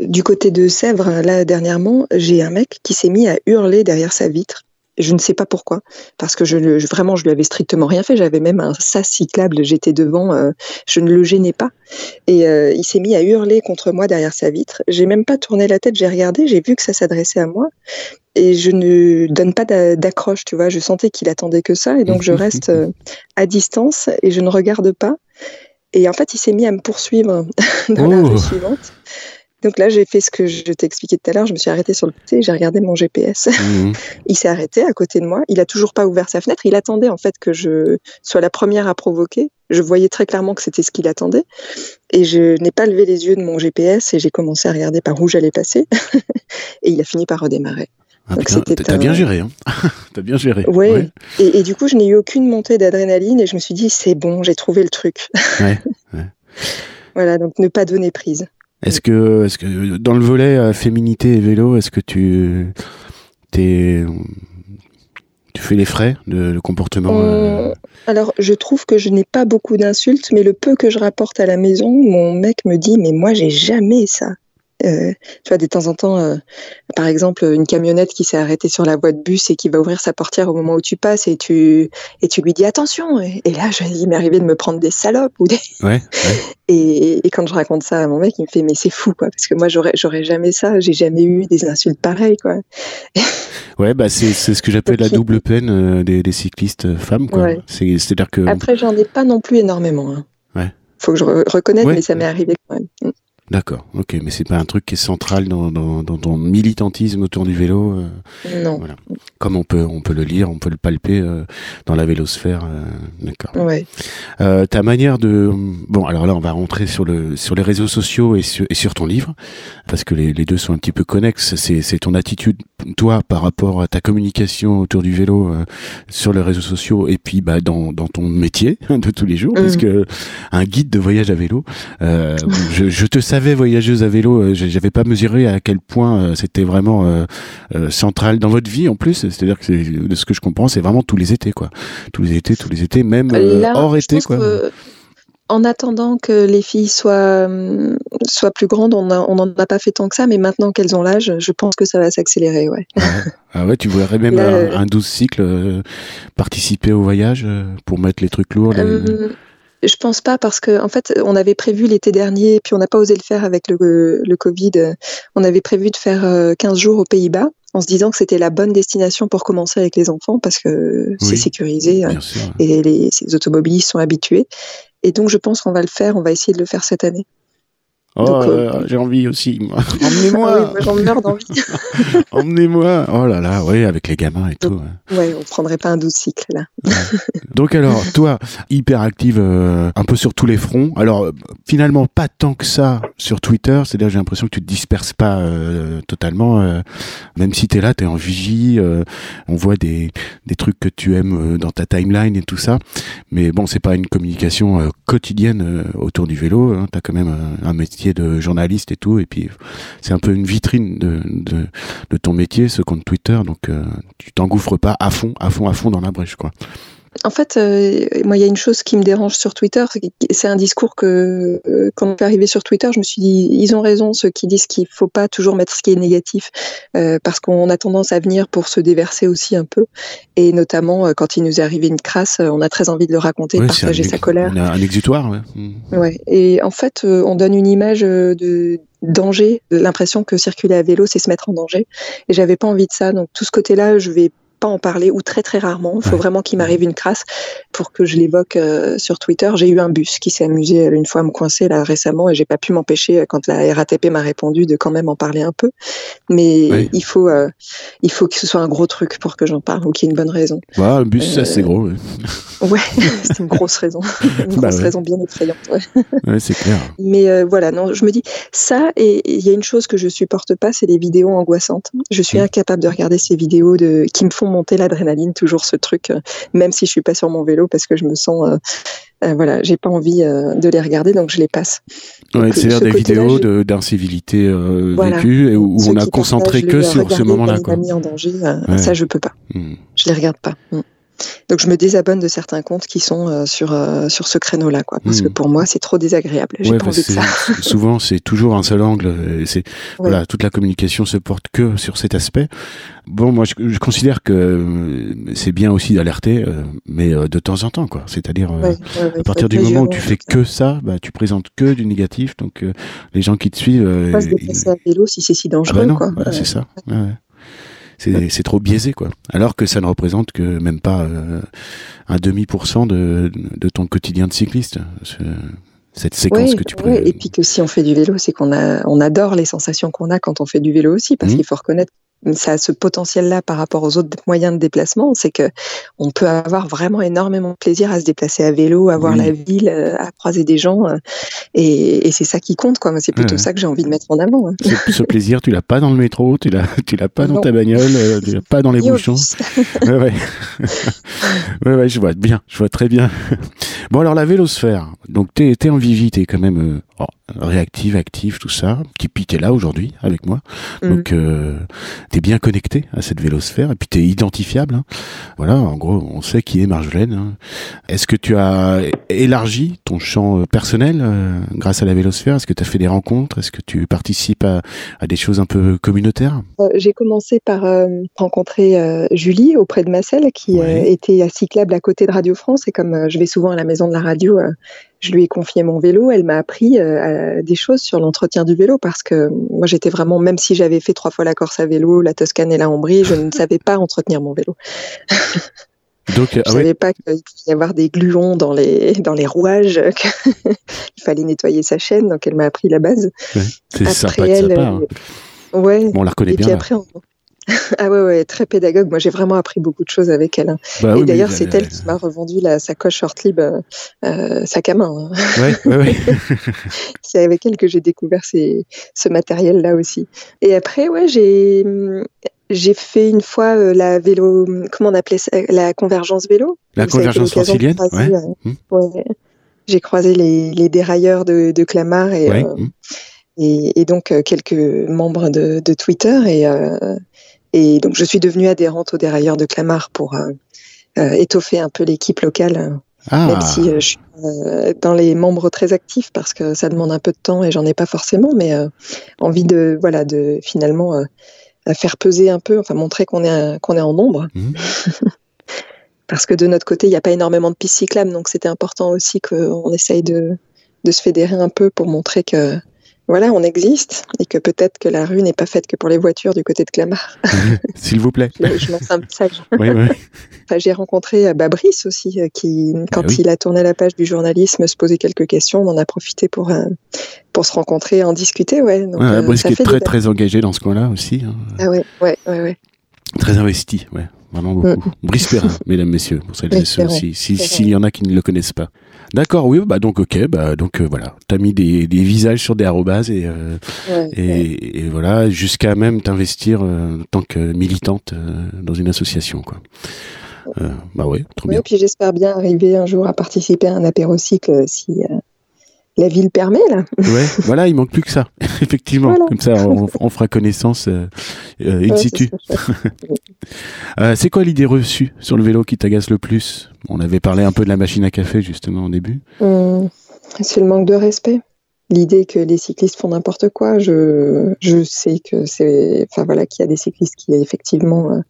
du côté de Sèvres, là, dernièrement, j'ai un mec qui s'est mis à hurler derrière sa vitre je ne sais pas pourquoi, parce que je, vraiment je lui avais strictement rien fait. J'avais même un sas cyclable, j'étais devant, euh, je ne le gênais pas. Et euh, il s'est mis à hurler contre moi derrière sa vitre. J'ai même pas tourné la tête, j'ai regardé, j'ai vu que ça s'adressait à moi. Et je ne donne pas d'accroche, tu vois. Je sentais qu'il attendait que ça, et donc je reste euh, à distance et je ne regarde pas. Et en fait, il s'est mis à me poursuivre dans la rue suivante. Donc là, j'ai fait ce que je t'ai expliqué tout à l'heure. Je me suis arrêtée sur le côté, j'ai regardé mon GPS. Mhm. il s'est arrêté à côté de moi. Il a toujours pas ouvert sa fenêtre. Il attendait en fait que je sois la première à provoquer. Je voyais très clairement que c'était ce qu'il attendait. Et je n'ai pas levé les yeux de mon GPS et j'ai commencé à regarder par où j'allais passer. et il a fini par redémarrer. Ah, t'as bien géré, hein T'as bien géré. Ouais. Et, et, du coup, je n'ai eu aucune montée d'adrénaline et je me suis dit, c'est bon, j'ai trouvé le truc. ouais, ouais. Voilà, donc ne pas donner prise. Est-ce que, est-ce que dans le volet euh, féminité et vélo, est-ce que tu, tu fais les frais de, comportement euh, euh, Alors, je trouve que je n'ai pas beaucoup d'insultes, mais le peu que je rapporte à la maison, mon mec me dit Mais moi, j'ai jamais ça. Euh, tu vois, de temps en temps, euh, par exemple, une camionnette qui s'est arrêtée sur la voie de bus et qui va ouvrir sa portière au moment où tu passes et tu, et tu lui dis attention. Et, là, je, il m'est arrivé de me prendre des salopes ou des. Ouais, Et, et, quand je raconte ça à mon mec, il me fait mais c'est fou quoi, parce que moi j'aurais, j'aurais jamais ça, j'ai jamais eu des insultes pareilles quoi. ouais, bah c'est, c'est ce que j'appelle la double peine euh, des, des, cyclistes femmes quoi. C'est, à dire que. Après, j'en ai pas non plus énormément. Hein. Ouais. Faut que je reconnaisse, mais ça m'est arrivé quand même. D'accord, ok, mais c'est pas un truc qui est central dans, dans, dans ton militantisme autour du vélo. Euh, non. Voilà. Comme on peut, on peut le lire, on peut le palper euh, dans la vélosphère. Euh, d'accord. Ouais. Ta manière de, bon, alors là, on va rentrer sur le sur les réseaux sociaux et sur, et sur ton livre, parce que les, les deux sont un petit peu connexes. C'est ton attitude, toi, par rapport à ta communication autour du vélo sur les réseaux sociaux et puis bah dans dans ton métier de tous les jours, mmh. parce que un guide de voyage à vélo, je, je te savais voyageuse à vélo, euh, j'avais pas mesuré à quel point euh, c'était vraiment euh, central dans votre vie en plus. C'est-à-dire que de ce que je comprends, c'est vraiment tous les étés, quoi. Tous les étés, tous les étés, même hors été, quoi. en attendant que les filles soient, soient plus grandes, on n'en a pas fait tant que ça, mais maintenant qu'elles ont l'âge, je pense que ça va s'accélérer. Ouais. Ah ouais, tu voudrais même un, un 12 cycle participer au voyage pour mettre les trucs lourds je pense pas parce que en fait, on avait prévu l'été dernier, puis on n'a pas osé le faire avec le, le, Covid. On avait prévu de faire 15 euh, jours aux Pays-Bas en se disant que c'était la bonne destination pour commencer avec les enfants parce que c'est sécurisé euh, et les, les automobilistes sont habitués. Et donc, je pense qu'on va le faire. On va essayer de le faire cette année. Oh, euh, j'ai envie aussi. Emmenez-moi. ah j'en meurs d'envie. Emmenez-moi. Oh là là, oui, avec les gamins et tout. Ouais, on prendrait pas un doux cycle là. Donc alors, toi, hyper active euh, un peu sur tous les fronts. Alors finalement, pas tant que ça sur Twitter. C'est-à-dire, j'ai l'impression que tu te disperses pas euh, totalement. même si tu es là, tu es en vigie. on voit des, des trucs que tu aimes dans ta timeline et tout ça. Mais bon, c'est pas une communication quotidienne autour du vélo. Hein. Tu as quand même un métier de journaliste et tout. Et puis, c'est un peu une vitrine de, de, ton métier, ce compte Twitter. Donc, tu t'engouffres pas à fond, à fond, à fond dans la brèche, quoi. En fait, euh, moi, il y a une chose qui me dérange sur Twitter, c'est un discours que, euh, quand je suis arrivée sur Twitter, je me suis dit, ils ont raison, ceux qui disent qu'il faut pas toujours mettre ce qui est négatif, euh, parce qu'on a tendance à venir pour se déverser aussi un peu, et notamment quand il nous est arrivé une crasse, on a très envie de le raconter, de partager sa colère. On a un exutoire, ouais. Mmh. ouais. Et en fait, on donne une image de danger, l'impression que circuler à vélo, c'est se mettre en danger. Et j'avais pas envie de ça. Donc tout ce côté-là, je vais pas en parler ou très très rarement. Il faut vraiment qu'il m'arrive une crasse pour que je l'évoque euh, sur Twitter. J'ai eu un bus qui s'est amusé une fois à me coincer là récemment et j'ai pas pu m'empêcher euh, quand la RATP m'a répondu de quand même en parler un peu. Mais il faut euh, il faut que ce soit un gros truc pour que j'en parle ou qu'il y ait une bonne raison. Ouais, un bus ça c'est gros. Ouais, c'est une grosse raison, une bah grosse raison bien effrayante. Ouais, c'est clair. Mais voilà, non, je me dis ça et il y a une chose que je supporte pas, c'est les vidéos angoissantes. Je suis mmh. incapable de regarder ces vidéos de qui me font monter l'adrénaline, toujours ce truc, euh, même si je suis pas sur mon vélo parce que je me sens, euh, euh, voilà, j'ai pas envie de les regarder, donc je les passe. c'est-à-dire des vidéos d'incivilité vécue où on a concentré que sur ce moment-là. en danger, ça je peux pas. Hmm. Je les regarde pas. Hmm. Donc je me désabonne de certains comptes qui sont euh, sur euh, sur ce créneau-là, quoi, parce que hmm. pour moi c'est trop désagréable. J'ai pas envie de ça. souvent c'est toujours un seul angle. C'est voilà, toute la communication se porte que sur cet aspect. Bon, moi je, considère que euh, c'est bien aussi d'alerter, mais de temps en temps, quoi. C'est-à-dire à partir du moment où tu fais que ça, bah, tu présentes que du négatif, donc les gens qui te suivent. Pas se déplacer à vélo si c'est si dangereux, ah bah quoi. c'est ça. C'est trop biaisé quoi. Alors que ça ne représente que même pas euh, un demi pour cent de, de ton quotidien de cycliste. cette séquence que tu ouais, Et puis que si on fait du vélo, c'est qu'on a, on adore les sensations qu'on a quand on fait du vélo aussi, parce mmh. qu'il faut reconnaître ça a ce potentiel-là par rapport aux autres moyens de déplacement, c'est que on peut avoir vraiment énormément de plaisir à se déplacer à vélo, à voir la ville, euh, à croiser des gens, euh, et, c'est ça qui compte, quoi. C'est plutôt ça que j'ai envie de mettre en avant. Hein. Ce, plaisir, tu l'as pas dans le métro, tu l'as, tu l'as pas dans ta bagnole, euh, tu l'as pas dans les bouchons. ouais, ouais. ouais, je vois bien, je vois très bien. Bon alors la vélosphère, donc t'es, es en Vivi, t'es quand même oh, réactive, active, tout ça. qui t'es là aujourd'hui avec moi. Mm. Donc, euh, t'es bien connecté à cette vélosphère et puis t'es identifiable. Hein. Voilà, en gros, on sait qui est Marjolaine. Hein. Est-ce que tu as élargi ton champ euh, personnel euh, grâce à la vélosphère? Est-ce que tu as fait des rencontres? Est-ce que tu participes à, des choses un peu communautaires? Euh, J'ai commencé par rencontrer Julie auprès de Marcel, qui était à cyclable à côté de Radio France. Et comme je vais souvent à la maison de la radio, je lui ai confié mon vélo. Elle m'a appris euh, des choses sur l'entretien du vélo parce que moi j'étais vraiment, même si j'avais fait trois fois la Corse à vélo, la Toscane et la Hongrie, je ne savais pas entretenir mon vélo. Donc, je ne ah savais pas qu'il pouvait y avoir des gluons dans les, dans les rouages, qu'il fallait nettoyer sa chaîne, donc elle m'a appris la base. c'est sympa de sa part. Euh, ouais. on la reconnaît et bien. Puis après, ah ouais, ouais, très pédagogue. Moi, j'ai vraiment appris beaucoup de choses avec elle. Hein. Bah et d'ailleurs, c'est elle qui m'a revendu la sacoche Shortlib euh, euh, sac à main. Hein. Ouais, ouais, c'est avec elle que j'ai découvert ce matériel-là aussi. Et après, ouais, j'ai j'ai fait une fois euh, la vélo, comment on appelait ça, la convergence vélo. La convergence francilienne, ouais. Mmh. ouais. J'ai croisé les, les, dérailleurs de, de Clamart et, euh, mmh. et, et, donc quelques membres de, de Twitter et et donc, je suis devenue adhérente au dérailleur de Clamart pour euh, euh, étoffer un peu l'équipe locale. Ah. Même si euh, je suis dans les membres très actifs parce que ça demande un peu de temps et j'en ai pas forcément, mais envie de voilà de finalement faire peser un peu, enfin montrer qu'on est qu'on est en nombre. Mmh. parce que de notre côté, il n'y a pas énormément de pistes cyclables, donc c'était important aussi qu'on essaye de, de se fédérer un peu pour montrer que voilà, on existe et que peut-être que la rue n'est pas faite que pour les voitures du côté de Clamart. S'il vous plaît. je, lance un message. Oui, oui. J'ai rencontré euh, Babrice aussi, euh, qui, ah quand il a tourné la page du journalisme, se posait quelques questions. On en a profité pour, euh, pour se rencontrer, en discuter. Ouais, donc, Babrice qui est très, très engagé dans ce coin-là aussi. Hein. Ah ouais, ouais, ouais, ouais. Très investi, ouais, vraiment beaucoup. Mm. Brice Perrin, mesdames, messieurs, pour celles et ceux aussi, s'il y en a qui ne le connaissent pas. D'accord, oui, bah donc ok, bah donc euh, voilà, t'as mis des, des visages sur des arrobas et, euh, et, et, voilà, jusqu'à même t'investir euh, en tant que militante dans une association, quoi. bah ouais, trop bien. Et puis j'espère bien arriver un jour à participer à un apérocycle si la ville permet là. Ouais, voilà, il manque plus que ça, effectivement. Comme ça, on, fera connaissance euh, in situ. Euh, c'est quoi l'idée reçue sur le vélo qui t'agace le plus? On avait parlé un peu de la machine à café justement au début. Hum, c'est le manque de respect. L'idée que les cyclistes font n'importe quoi, je, je sais que c'est, enfin voilà, qu'il y a des cyclistes qui effectivement euh,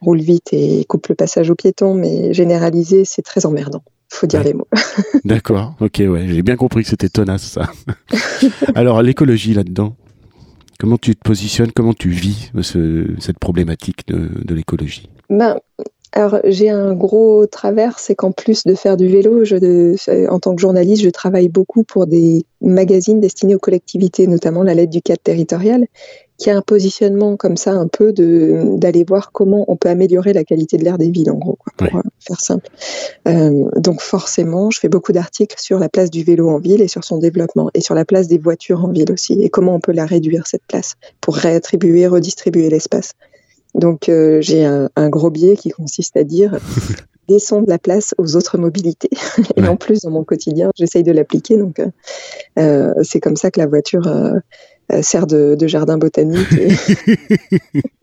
roulent vite et coupent le passage aux piétons, mais généraliser, c'est très emmerdant faut dire les mots. D'accord, ok, ouais, j'ai bien compris que c'était tenace ça. Alors l'écologie là-dedans, comment tu te positionnes, comment tu vis cette problématique de, de l'écologie? Ben, alors j'ai un gros travers, c'est qu'en plus de faire du vélo, je, en tant que journaliste, je travaille beaucoup pour des magazines destinés aux collectivités, notamment la lettre du cadre territorial, qui a un positionnement comme ça un peu de d'aller voir comment on peut améliorer la qualité de l'air des villes, en gros, quoi, pour euh, faire simple. Euh, donc forcément, je fais beaucoup d'articles sur la place du vélo en ville et sur son développement, et sur la place des voitures en ville aussi, et comment on peut la réduire cette place pour réattribuer, redistribuer l'espace. Donc euh, j'ai un, gros biais qui consiste à dire laissons de la place aux autres mobilités. Et en plus, dans mon quotidien, j'essaye de l'appliquer. Donc euh, euh, c'est comme ça que la voiture sert de, de, jardin botanique.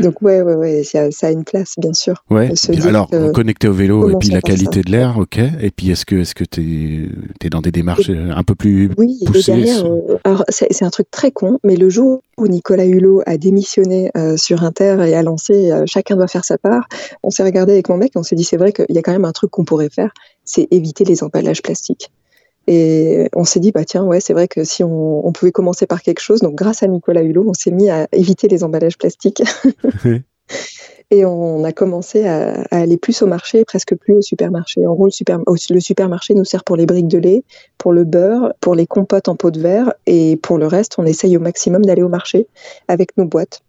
Donc ouais, ouais, ouais, ça, a une place, bien sûr. Ouais. Alors, connecté au vélo et puis la qualité de l'air, ok. Et puis est-ce que est-ce que tu es, dans des démarches un peu plus oui, poussées derrière, alors c'est un truc très con, mais le jour où Nicolas Hulot a démissionné euh, sur Inter et a lancé euh, chacun doit faire sa part, on s'est regardé avec mon mec et on s'est dit c'est vrai qu'il y a quand même un truc qu'on pourrait faire, c'est éviter les emballages plastiques. Et on s'est dit, bah tiens, ouais, c'est vrai que si on, pouvait commencer par quelque chose, donc grâce à Nicolas Hulot, on s'est mis à éviter les emballages plastiques. et on a commencé à, aller plus au marché, presque plus au supermarché. En gros, le, super, le supermarché nous sert pour les briques de lait, pour le beurre, pour les compotes en pot de verre, et pour le reste, on essaye au maximum d'aller au marché avec nos boîtes.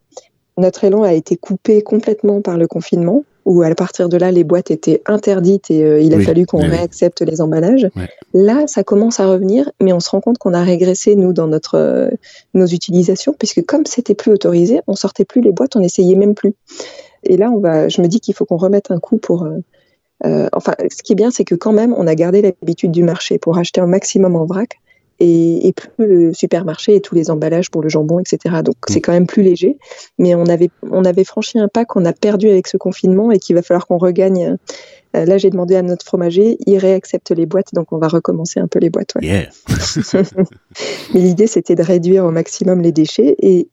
Notre élan a été coupé complètement par le confinement où à partir de là, les boîtes étaient interdites et euh, il a fallu qu'on réaccepte les emballages. Là, ça commence à revenir, mais on se rend compte qu'on a régressé, nous, dans notre, euh, nos utilisations, puisque comme c'était plus autorisé, on sortait plus les boîtes, on essayait même plus. Et là, on va, je me dis qu'il faut qu'on remette un coup pour... Euh, enfin, ce qui est bien, c'est que quand même, on a gardé l'habitude du marché pour acheter un maximum en vrac et, plus le supermarché et tous les emballages pour le jambon, etc. Donc mm. c'est quand même plus léger. Mais on avait, on avait franchi un pas qu'on a perdu avec ce confinement et qu'il va falloir qu'on regagne. Euh, là, j'ai demandé à notre fromager, il réaccepte les boîtes, donc on va recommencer un peu les boîtes. Ouais. Mais l'idée, c'était de réduire au maximum les déchets et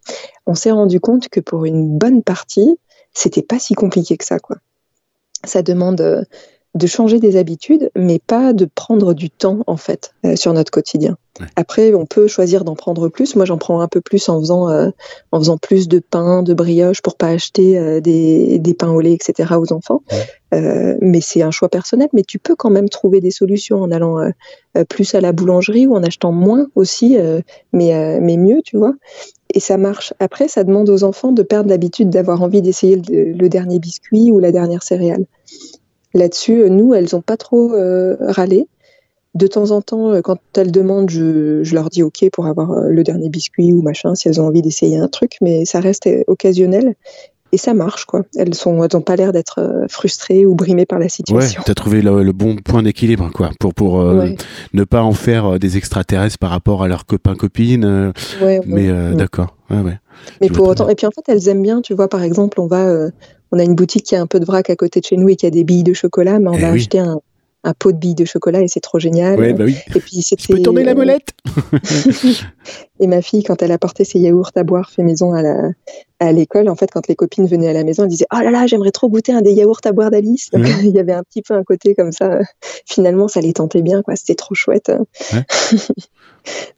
on s'est rendu compte que pour une bonne partie, c'était pas si compliqué que ça, quoi. Ça demande euh, de changer des habitudes, mais pas de prendre du temps en fait euh, sur notre quotidien. Après, on peut choisir d'en prendre plus. Moi, j'en prends un peu plus en faisant euh, en faisant plus de pain, de brioche pour pas acheter euh, des, des pains au lait, etc. aux enfants. mais c'est un choix personnel. Mais tu peux quand même trouver des solutions en allant plus à la boulangerie ou en achetant moins aussi, mais mais mieux, tu vois. Et ça marche. Après, ça demande aux enfants de perdre l'habitude d'avoir envie d'essayer le dernier biscuit ou la dernière céréale. Là-dessus, euh, nous, elles n'ont pas trop euh, râlé. De temps en temps, euh, quand elles demandent, je, leur dis OK pour avoir le dernier biscuit ou machin, si elles ont envie d'essayer un truc, mais ça reste occasionnel. Et ça marche, quoi. Elles n'ont pas l'air d'être frustrées ou brimées par la situation. Ouais, tu as trouvé le, bon point d'équilibre, quoi, pour, pour ne pas en faire des extraterrestres par rapport à leurs copains, copines. Ouais, mais d'accord. Ouais, mais pour autant, et puis en fait, elles aiment bien, tu vois, par exemple, on va, on a une boutique qui a un peu de vrac à côté de chez nous et qui a des billes de chocolat, mais on eh va acheter un, pot de billes de chocolat et c'est trop génial. bah oui. Et puis c'était. peux tourner la molette. et ma fille, quand elle a porté ses yaourts à boire fait maison à la à l'école, en fait, quand les copines venaient à la maison, elles disaient Oh là là, j'aimerais trop goûter un des yaourts à boire d'Alice. il y avait un petit peu un côté comme ça. Finalement, ça les tentait bien, quoi. C'était trop chouette.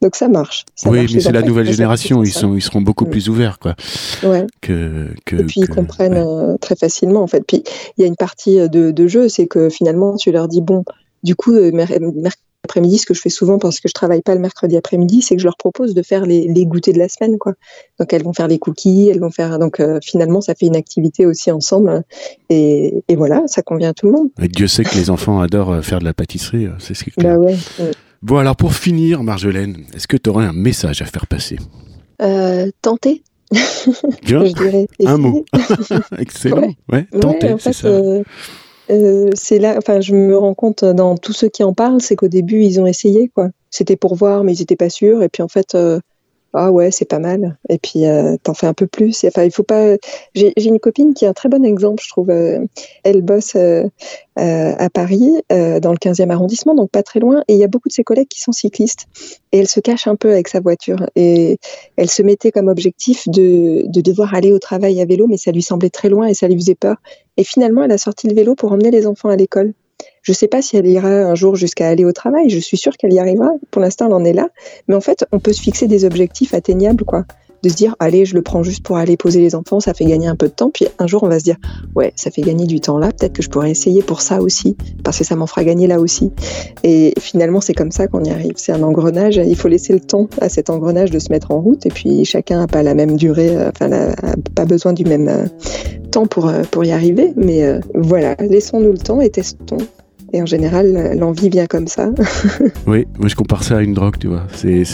Donc ça marche. oui, mais c'est la nouvelle génération. Ils sont, ils seront beaucoup mm. plus ouverts, quoi. Ouais. Que, que, et puis ils comprennent euh, très facilement, en fait. Puis il y a une partie euh, de, de jeu, c'est que finalement, tu leur dis bon, du coup, euh, mercredi après-midi, ce que je fais souvent parce que je travaille pas le mercredi après-midi, c'est que je leur propose de faire les, les, goûters de la semaine, quoi. Donc elles vont faire les cookies, elles vont faire. Donc finalement, ça fait une activité aussi ensemble, et, et, voilà, ça convient à tout le monde. Et Dieu sait que les enfants adorent faire de la pâtisserie, c'est ce qui. Bah ouais. Bon, alors pour finir, Marjolaine, est-ce que tu aurais un message à faire passer euh, Tenter. Bien, un mot. Excellent. Ouais, tenter, c'est ça. Euh, c'est là, enfin, je me rends compte dans tous ceux qui en parlent, c'est qu'au début, ils ont essayé, quoi. C'était pour voir, mais ils n'étaient pas sûrs. Et puis en fait, ah ouais, c'est pas mal. Et puis euh, t'en fais un peu plus. Enfin, il faut pas. J'ai une copine qui est un très bon exemple, je trouve. Euh, elle bosse euh, à Paris, dans le 15e arrondissement, donc pas très loin. Et il y a beaucoup de ses collègues qui sont cyclistes. Et elle se cache un peu avec sa voiture. Et elle se mettait comme objectif de, de devoir aller au travail à vélo, mais ça lui semblait très loin et ça lui faisait peur. Et finalement, elle a sorti le vélo pour emmener les enfants à l'école. Je ne sais pas si elle ira un jour jusqu'à aller au travail. Je suis sûre qu'elle y arrivera. Pour l'instant, elle en est là. Mais en fait, on peut se fixer des objectifs atteignables, quoi. De se dire, allez, je le prends juste pour aller poser les enfants, ça fait gagner un peu de temps. Puis un jour, on va se dire, ouais, ça fait gagner du temps là. Peut-être que je pourrais essayer pour ça aussi, parce que ça m'en fera gagner là aussi. Et finalement, c'est comme ça qu'on y arrive. C'est un engrenage. Il faut laisser le temps à cet engrenage de se mettre en route. Et puis, chacun n'a pas la même durée, euh, enfin, n'a pas besoin du même euh, temps pour, euh, pour y arriver. Mais voilà, laissons-nous le temps et testons. Et en général, l'envie vient comme ça. oui, moi je compare ça à une drogue, tu vois. C'est,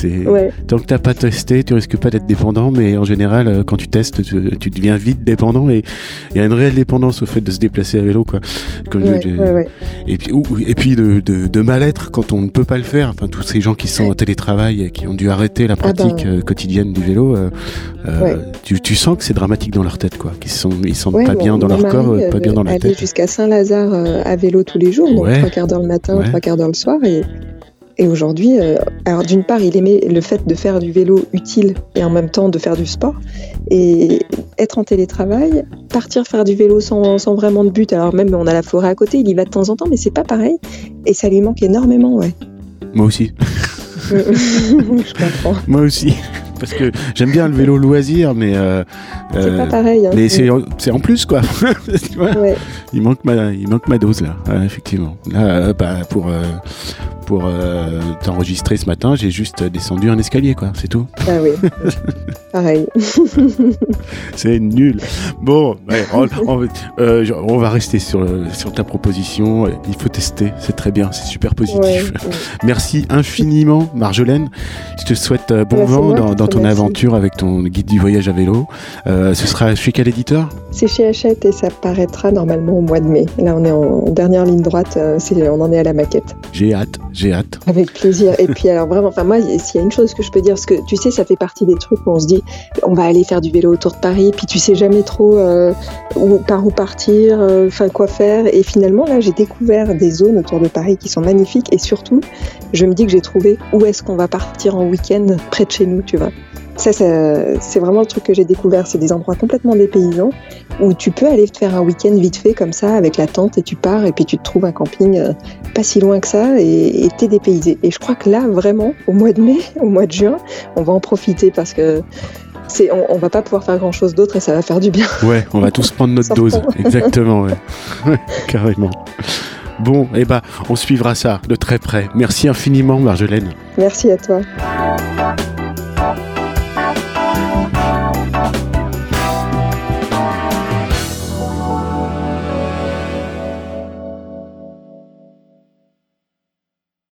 Tant que t'as pas testé, tu risques pas d'être dépendant, mais en général, euh, quand tu testes, tu, deviens vite dépendant et il y a une réelle dépendance au fait de se déplacer à vélo, quoi. Et puis, et puis de, de, mal-être quand on ne peut pas le faire. Enfin, tous ces gens qui sont en télétravail et qui ont dû arrêter la ah pratique ben. euh, quotidienne du vélo, euh, tu, tu, sens que c'est dramatique dans leur tête, quoi. Qu'ils sont, ils sont pas bien dans leur corps, pas bien dans leur tête. jusqu'à Saint-Lazare à vélo tous les jours trois quarts d'heure le matin, trois quarts d'heure le soir. Et, et aujourd'hui, euh, alors d'une part, il aimait le fait de faire du vélo utile et en même temps de faire du sport. Et être en télétravail, partir faire du vélo sans, sans vraiment de but. Alors même on a la forêt à côté, il y va de temps en temps, mais c'est pas pareil. Et ça lui manque énormément, ouais. Moi aussi. je comprends. Moi aussi parce que j'aime bien le vélo loisir, mais euh, c'est pas pareil. Hein. Mais c'est en plus quoi. Il manque ma il manque ma dose là, effectivement. Là, euh, bah, pour euh, pour euh, t'enregistrer ce matin, j'ai juste descendu un escalier, quoi, c'est tout. Ah oui, pareil. c'est nul. Bon, euh, on, va rester sur, sur ta proposition. Il faut tester, c'est très bien, c'est super positif. Merci infiniment, Marjolaine. Je te souhaite euh, bon vent dans, ton aventure avec ton guide du voyage à vélo. ce sera chez quel éditeur? C'est chez Hachette et ça paraîtra normalement au mois de mai. Là, on est en dernière ligne droite, on en est à la maquette. J'ai hâte. J'ai hâte. Avec plaisir. Et puis alors vraiment, enfin moi, s'il y a une chose que je peux dire, parce que tu sais, ça fait partie des trucs où on se dit, on va aller faire du vélo autour de Paris, puis tu sais jamais trop euh, où, par où partir, euh, enfin quoi faire. Et finalement, là, j'ai découvert des zones autour de Paris qui sont magnifiques. Et surtout, je me dis que j'ai trouvé où est-ce qu'on va partir en week-end près de chez nous, tu vois. Ça, c'est vraiment le truc que j'ai découvert. C'est des endroits complètement dépaysants où tu peux aller te faire un week-end vite fait comme ça avec la tente et tu pars et puis tu te trouves un camping euh, pas si loin que ça et t'es dépaysé. Et je crois que là, vraiment, au mois de mai, au mois de juin, on va en profiter parce que c'est, on, on, va pas pouvoir faire grand chose d'autre et ça va faire du bien. Ouais, on va tous prendre notre dose. Exactement, ouais. carrément. Bon, et eh ben, on suivra ça de très près. Merci infiniment, Marjolaine. Merci à toi.